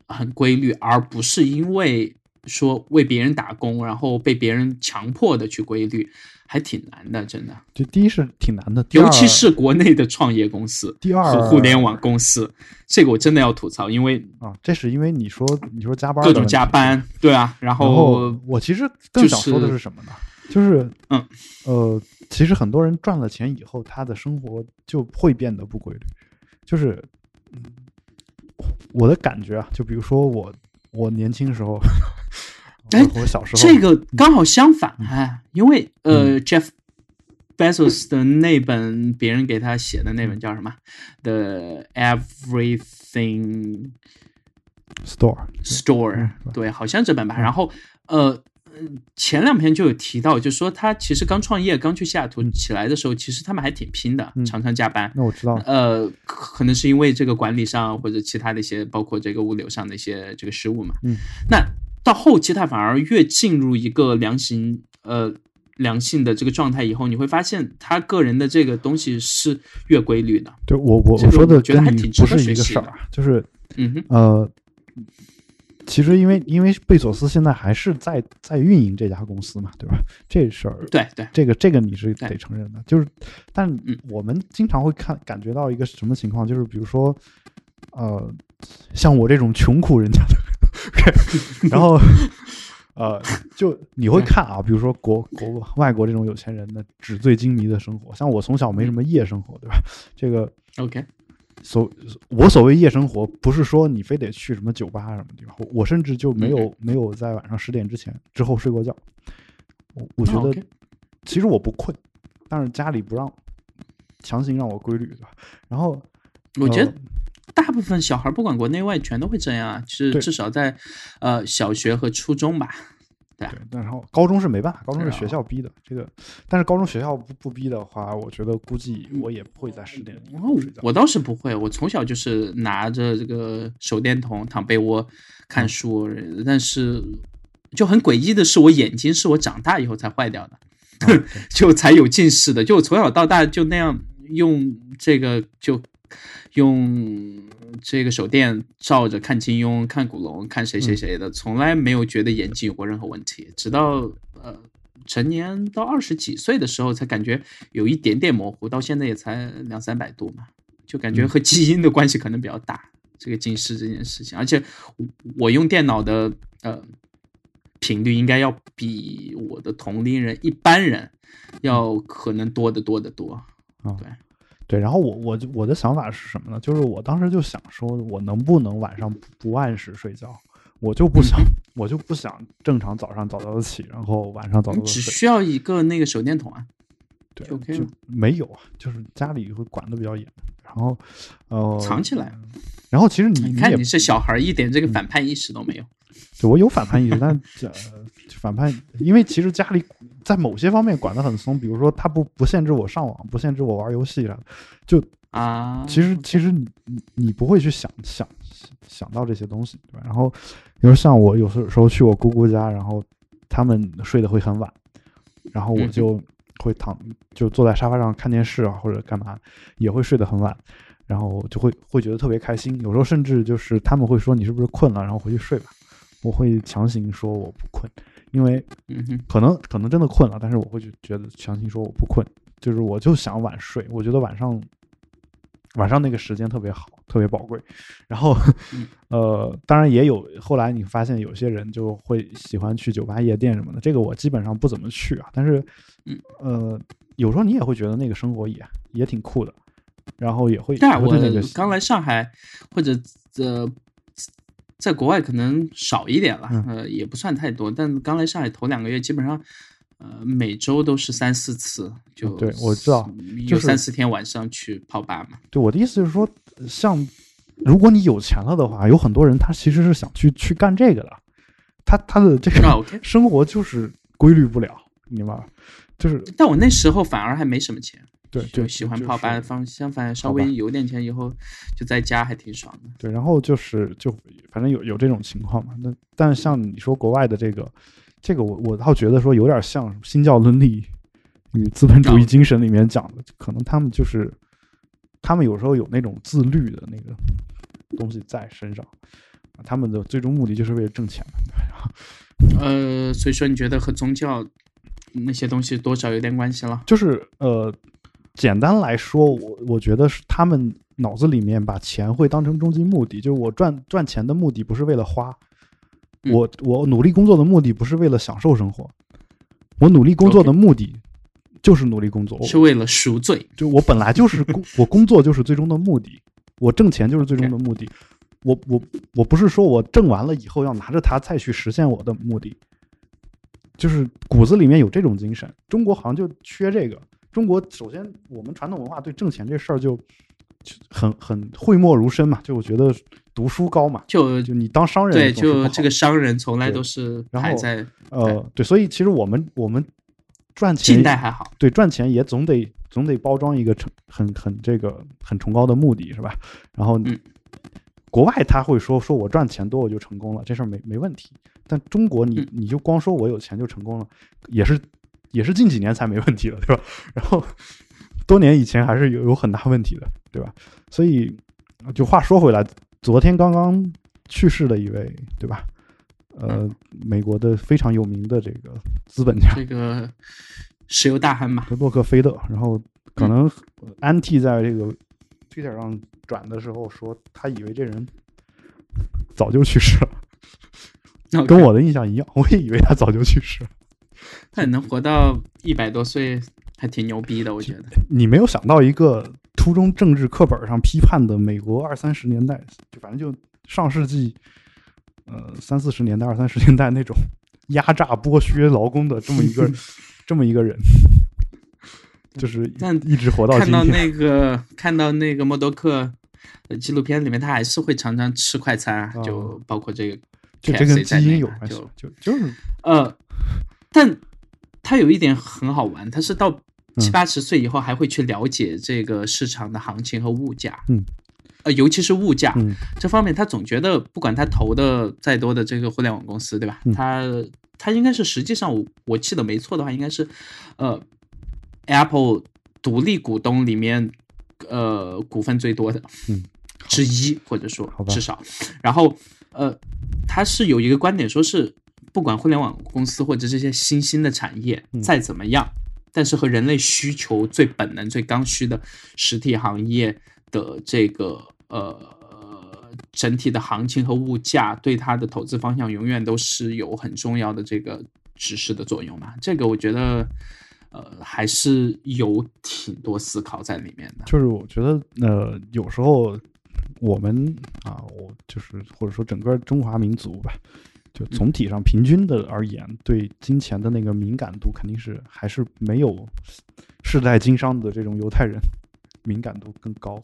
很规律，而不是因为说为别人打工，然后被别人强迫的去规律，还挺难的，真的。就第一是挺难的，尤其是国内的创业公司，第二和互联网公司，这个我真的要吐槽，因为啊，这是因为你说你说加班各种加班，对啊，然然后后我其实更想说的是是什么呢？就是嗯呃，其实很多人赚了钱以后，他的生活就会变得不规律。就是嗯我的感觉啊，就比如说我我年轻时候，哎我我小时候这个刚好相反，哎，因为呃，Jeff Bezos 的那本别人给他写的那本叫什么？The Everything store Store，嗯对，好像这本吧。然后呃，前两篇就有提到，就说他其实刚创业、刚去西雅图起来的时候，其实他们还挺拼的，嗯常常加班。那我知道，呃，可能是因为这个管理上或者其他的一些，包括这个物流上的一些这个失误嘛。嗯，那到后期他反而越进入一个良性呃良性的这个状态以后，你会发现他个人的这个东西是越规律的。对我我我说的觉得跟不是一个事儿啊，就是嗯哼，呃，其实因为因为贝索斯现在还是在在运营这家公司嘛，对吧？这事儿对对，这个这个你是得承认的，就是，但嗯我们经常会看感觉到一个什么情况，就是比如说，呃，像我这种穷苦人家的，然后，<laughs> 呃，就你会看啊，比如说国国外国这种有钱人的纸醉金迷的生活，像我从小没什么夜生活，对吧？这个 OK，所我所谓夜生活，不是说你非得去什么酒吧什么地方，我我甚至就没有、嗯没有在晚上十点之前之后睡过觉。我我觉哦得其实我不困，但是家里不让，强行让我规律，对吧？然后我觉得呃大部分小孩不管国内外全都会这样啊，就是至少在呃小学和初中吧。对，但然后高中是没办法，高中是学校逼的。这个，但是高中学校不不逼的话，我觉得估计我也不会在十点以后睡觉。我倒是不会，我从小就是拿着这个手电筒躺被窝看嗯书，但是就很诡异的是，我眼睛是我长大以后才坏掉的，<laughs> 啊就才有近视的。就我从小到大就那样用这个就用这个手电照着看金庸、看古龙、看谁谁谁的，从来没有觉得眼睛有过任何问题，直到呃。成年到二十几岁的时候，才感觉有一点点模糊，到现在也才两三百度嘛，就感觉和基因的关系可能比较大。这个近视这件事情，而且我我用电脑的呃频率应该要比我的同龄人一般人要可能多得多得多。啊对，对，然后我我就我的想法是什么呢？就是我当时就想说，我能不能晚上不不按时睡觉？我就不嗯想，我就不想正常早上早早的起，然后晚上早只早的睡。需要一个那个手电筒啊。对，就 OK 就没有啊，就是家里会管的比较严，然后呃藏起来。然后其实你你看你是小孩一点这个反叛意识都没有。对我有反叛意识，但呃反叛，因为其实家里在某些方面管得很松，比如说他不不限制我上网，不限制我玩游戏了，就啊，其实其实你你你不会去想想想到这些东西，对吧？然后，比如像我有时时候去我姑姑家，然后他们睡得会很晚，然后我嗯就会躺就坐在沙发上看电视啊，或者干嘛，也会睡得很晚，然后就会会觉得特别开心。有时候甚至就是他们会说你是不是困了，然后回去睡吧。我会强行说我不困，因为可能可能真的困了，但是我会觉觉得强行说我不困，就是我就想晚睡。我觉得晚上晚上那个时间特别好，特别宝贵。然后嗯，呃，当然也有后来你发现有些人就会喜欢去酒吧、夜店什么的，这个我基本上不怎么去啊。但是嗯，呃，有时候你也会觉得那个生活也也挺酷的，然后也会但我刚来上海，或者呃，在国外可能少一点了，嗯呃，也不算太多。但刚来上海头两个月，基本上呃每周都是三四次，就对我知道就是有三四天晚上去泡吧嘛。对我的意思就是说，像如果你有钱了的话，有很多人他其实是想去去干这个的，他他的这啊个。生活就是规律不了，你明白吧？就是但我那时候反而还没什么钱，对，就喜欢泡吧，就是方相反稍微有点钱以后，就在家还挺爽的。对，然后就是就反正有有这种情况嘛。那但像你说国外的这个，这个我我倒觉得说有点像新教伦理与资本主义精神里面讲的，可能他们就是他们有时候有那种自律的那个东西在身上，他们的最终目的就是为了挣钱嘛。<laughs> 呃，所以说你觉得和宗教那些东西多少有点关系了？就是呃，简单来说，我我觉得是他们脑子里面把钱会当成终极目的，就是我赚赚钱的目的不是为了花，嗯我我努力工作的目的不是为了享受生活，我努力工作的目的就是努力工作，是为了赎罪。就我本来就是工，<laughs> 我工作就是最终的目的，我挣钱就是最终的目的。我我我不是说我挣完了以后要拿着它再去实现我的目的，就是骨子里面有这种精神。中国好像就缺这个。中国首先我们传统文化对挣钱这事儿就就很很讳莫如深嘛，就我觉得读书高嘛，就就你当商人对，就这个商人从来都是然后呃对，所以其实我们我们赚钱近代还好，对，赚钱也总得总得包装一个成很很这个很崇高的目的是吧？然后，嗯国外他会说说我赚钱多我就成功了，这事儿没没问题。但中国你嗯你就光说我有钱就成功了，也是也是近几年才没问题的，对吧？<laughs> 然后多年以前还是有有很大问题的，对吧？所以就话说回来，昨天刚刚去世的一位，对吧？呃，美国的非常有名的这个资本家，这个石油大亨嘛，洛克菲勒，然后可嗯能安 T 在这个 Twitter 上转的时候说，他以为这人早就去世了，跟我的印象一样，我也以为他早就去世了。他能活到一百多岁，还挺牛逼的，我觉得。你没有想到一个初中政治课本上批判的美国二三十年代，就反正就上世纪呃三四十年代、二三十年代那种压榨剥削劳工的这么一个 <laughs> 这么一个人，就是但一直活到看到。那个看到那个默多克呃纪录片里面，他还是会常常吃快餐啊，哦就包括这个就这跟基因有关系就，就就是呃，<laughs> 但他有一点很好玩，他是到七嗯八十岁以后还会去了解这个市场的行情和物价，嗯，呃，尤其是物价、嗯。这方面，他总觉得不管他投的再多的这个互联网公司，对吧？嗯。他他应该是实际上我我记得没错的话，应该是呃 Apple 独立股东里面呃股份最多的，嗯，之一或者说至少，然后呃，他是有一个观点，说是不管互联网公司或者这些新兴的产业嗯再怎么样，但是和人类需求最本能、最刚需的实体行业的这个呃整体的行情和物价，对它的投资方向永远都是有很重要的这个指示的作用嘛。这个我觉得。呃，还是有挺多思考在里面的。就是我觉得呃，有时候我们啊，我就是或者说整个中华民族吧，就总体上平均的而言，对金钱的那个敏感度肯定是还是没有世代经商的这种犹太人 <laughs> 敏感度更高。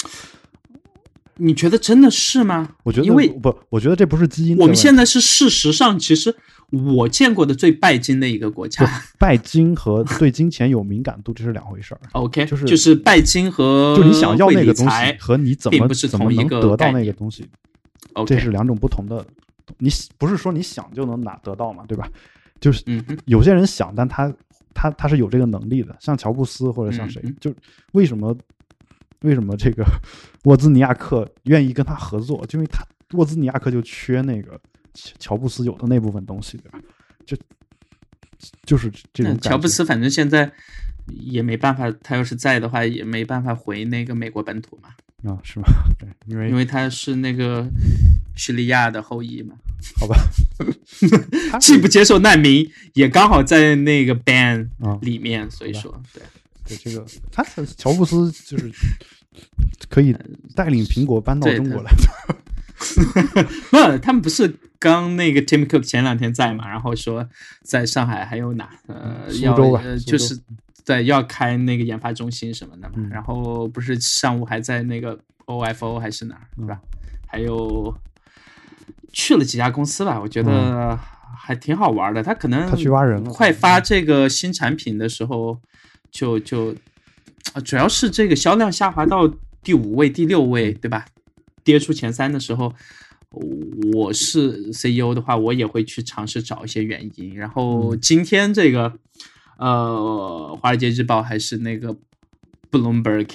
你觉得真的是吗？我觉得因为不，我觉得这不是基因我。们现在是事实上，其实我见过的最拜金的一个国家。拜金和对金钱有敏感度这是两回事儿。<laughs> OK，就是就是拜金和就你想要那个东西和你怎么怎么同一个能得到那个东西这是两种不同的。你不是说你想就能拿得到嘛，对吧？就是嗯，有些人想，但他他他是有这个能力的，像乔布斯或者像谁，就为什么为什么这个沃兹尼亚克愿意跟他合作，就因为他沃兹尼亚克就缺那个乔乔布斯有的那部分东西，对吧？就就是这种那乔布斯反正现在也没办法，他要是在的话，也没办法回那个美国本土嘛。啊，是吗？<laughs> 对，因为因为他是那个叙利亚的后裔嘛，好吧，<laughs> 他既不接受难民，也刚好在那个 ban 啊，里面，所以说对。对这个，他乔布斯就是可以带领苹果搬到中国来。<laughs> 不，他们不是刚那个 Tim Cook 前两天在嘛，然后说在上海还有哪呃苏要州吧呃就是对要开那个研发中心什么的嘛，嗯然后不是上午还在那个 OFO 还是哪儿是吧？还有去了几家公司吧，我觉得还挺好玩的。他可能他去挖人了快发这个新产品的时候，就就呃主要是这个销量下滑到第五位、第六位，对吧？跌出前三的时候，我是 CEO 的话，我也会去尝试找一些原因。然后今天这个，呃，《华尔街日报》还是那个 Bloomberg，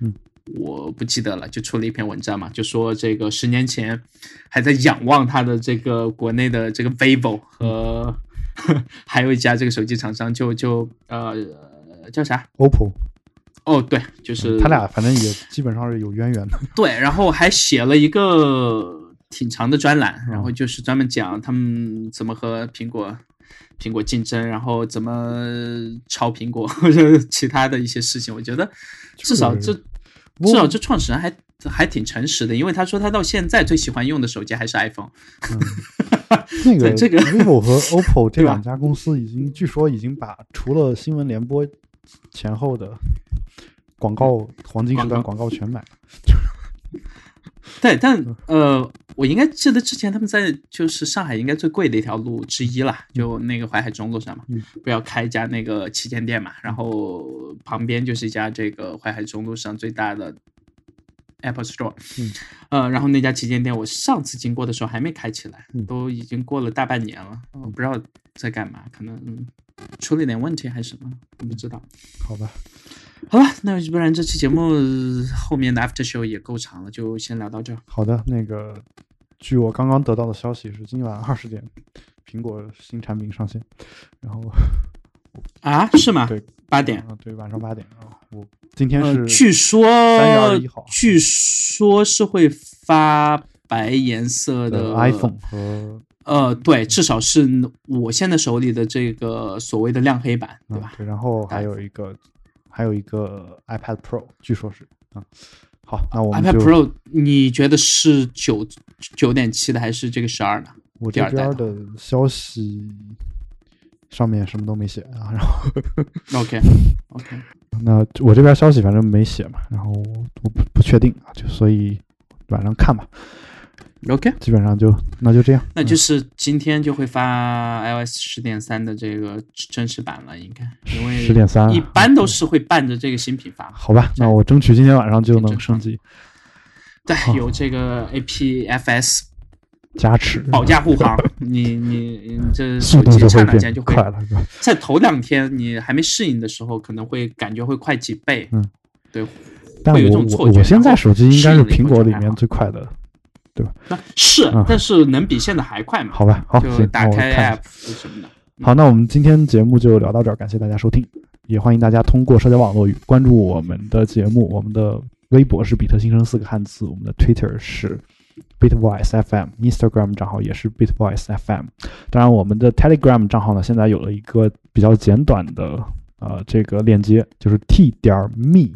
嗯，我不记得了，就出了一篇文章嘛，就说这个十年前还在仰望他的这个国内的这个 vivo 和 <laughs> 还有一家这个手机厂商就就呃叫啥？OPPO，哦，对，就是他俩反正也基本上是有渊源的。对，然后还写了一个挺长的专栏，然后就是专门讲他们怎么和苹果苹果竞争，然后怎么抄苹果或者 <laughs> 其他的一些事情。我觉得至少这至少这创始人还还挺诚实的，因为他说他到现在最喜欢用的手机还是 iPhone。<laughs> 那个这个 vivo 和 <laughs> OPPO 这两家公司已经据说已经把除了新闻联播前后的广告黄金时段广告全买了。对，但呃，我应该记得之前他们在就是上海应该最贵的一条路之一啦，就那个淮海中路上嘛，嗯。不要开一家那个旗舰店嘛，然后旁边就是一家这个淮海中路上最大的 Apple Store，嗯，呃，然后那家旗舰店我上次经过的时候还没开起来，嗯。都已经过了大半年了，我不知道在干嘛，可能嗯出了点问题还是什么，我不知道。好吧，好吧，那不然这期节目呃后面的 After Show 也够长了，就先聊到这儿。好的，那个据我刚刚得到的消息是，今晚二十点苹果新产品上线，然后啊，是吗？对，八点。啊，对，晚上八点啊，我今天呃，是据说三月21号据说是会发白颜色的 iPhone 和呃，对，至少是我现在手里的这个所谓的亮黑版，对吧？嗯对，然后还有一个还有一个 iPad Pro，据说是啊。好，那我们 iPad Pro 你觉得是九九点七的还是这个十二呢？我这边的消息上面什么都没写啊，然后 <laughs> OK OK，<laughs> 那我这边消息反正没写嘛，然后我不不确定啊，就所以晚上看吧，OK，基本上就那就这样，那就是今天就会发 iOS 十点三的这个真实版了，应该，因为十点三，一般都是会伴着这个新品发。好吧，那我争取今天晚上就能升级。对，有这个 APFS 加持，保驾护航，<laughs> 你你你这手机刹就会变那间就会快了，在头两天你还没适应的时候，可能会感觉会快几倍。嗯，对，但会有这我种错觉现在手机应该是苹果里面最快的，那是嗯，但是能比现在还快吗？好吧？好，打开 app 什么的。好，那我们今天节目就聊到这儿，感谢大家收听，也欢迎大家通过社交网络与关注我们的节目。我们的微博是比特新生四个汉字，我们的 Twitter 是 Bitvoice FM，Instagram 账号也是 Bitvoice FM。当然，我们的 Telegram 账号呢，现在有了一个比较简短的呃这个链接，就是 t 点 me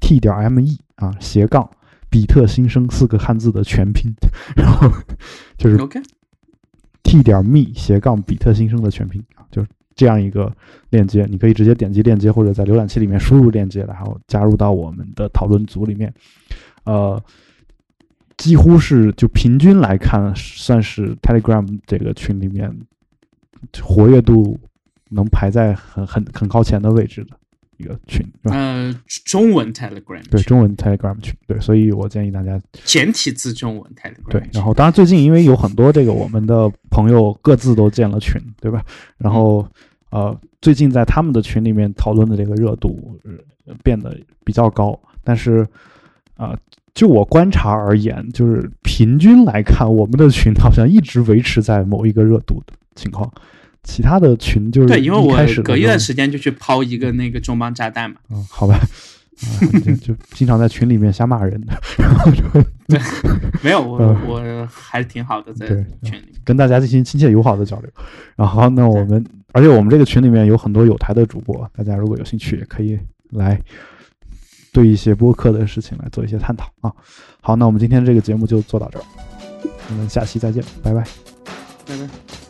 t 点 me 啊斜杠比特新生四个汉字的全拼，<laughs> 然后就是 OK，t 点 me 斜杠比特新生的全拼啊，就是这样一个链接，你可以直接点击链接，或者在浏览器里面输入链接，然后加入到我们的讨论组里面。呃，几乎是就平均来看，算是 Telegram 这个群里面活跃度能排在很很很靠前的位置的一个群？呃，中文 Telegram 对，中文 Telegram 群，对，所以我建议大家简体字中文 Telegram 对，然后当然最近因为有很多这个我们的朋友各自都建了群，对吧？然后呃，最近在他们的群里面讨论的这个热度、呃、变得比较高，但是啊、呃就我观察而言，就是平均来看，我们的群好像一直维持在某一个热度的情况，其他的群就是对，因为我隔一段时间就去抛一个那个重磅炸弹嘛。嗯，好吧，就就经常在群里面瞎骂人，然后就对，<laughs> 没有我嗯我还是挺好的，在群里面。跟大家进行亲切友好的交流。然后，那我们，而且我们这个群里面有很多有台的主播，大家如果有兴趣，也可以来对一些播客的事情来做一些探讨啊。好，那我们今天这个节目就做到这儿，我们下期再见，拜拜。拜拜。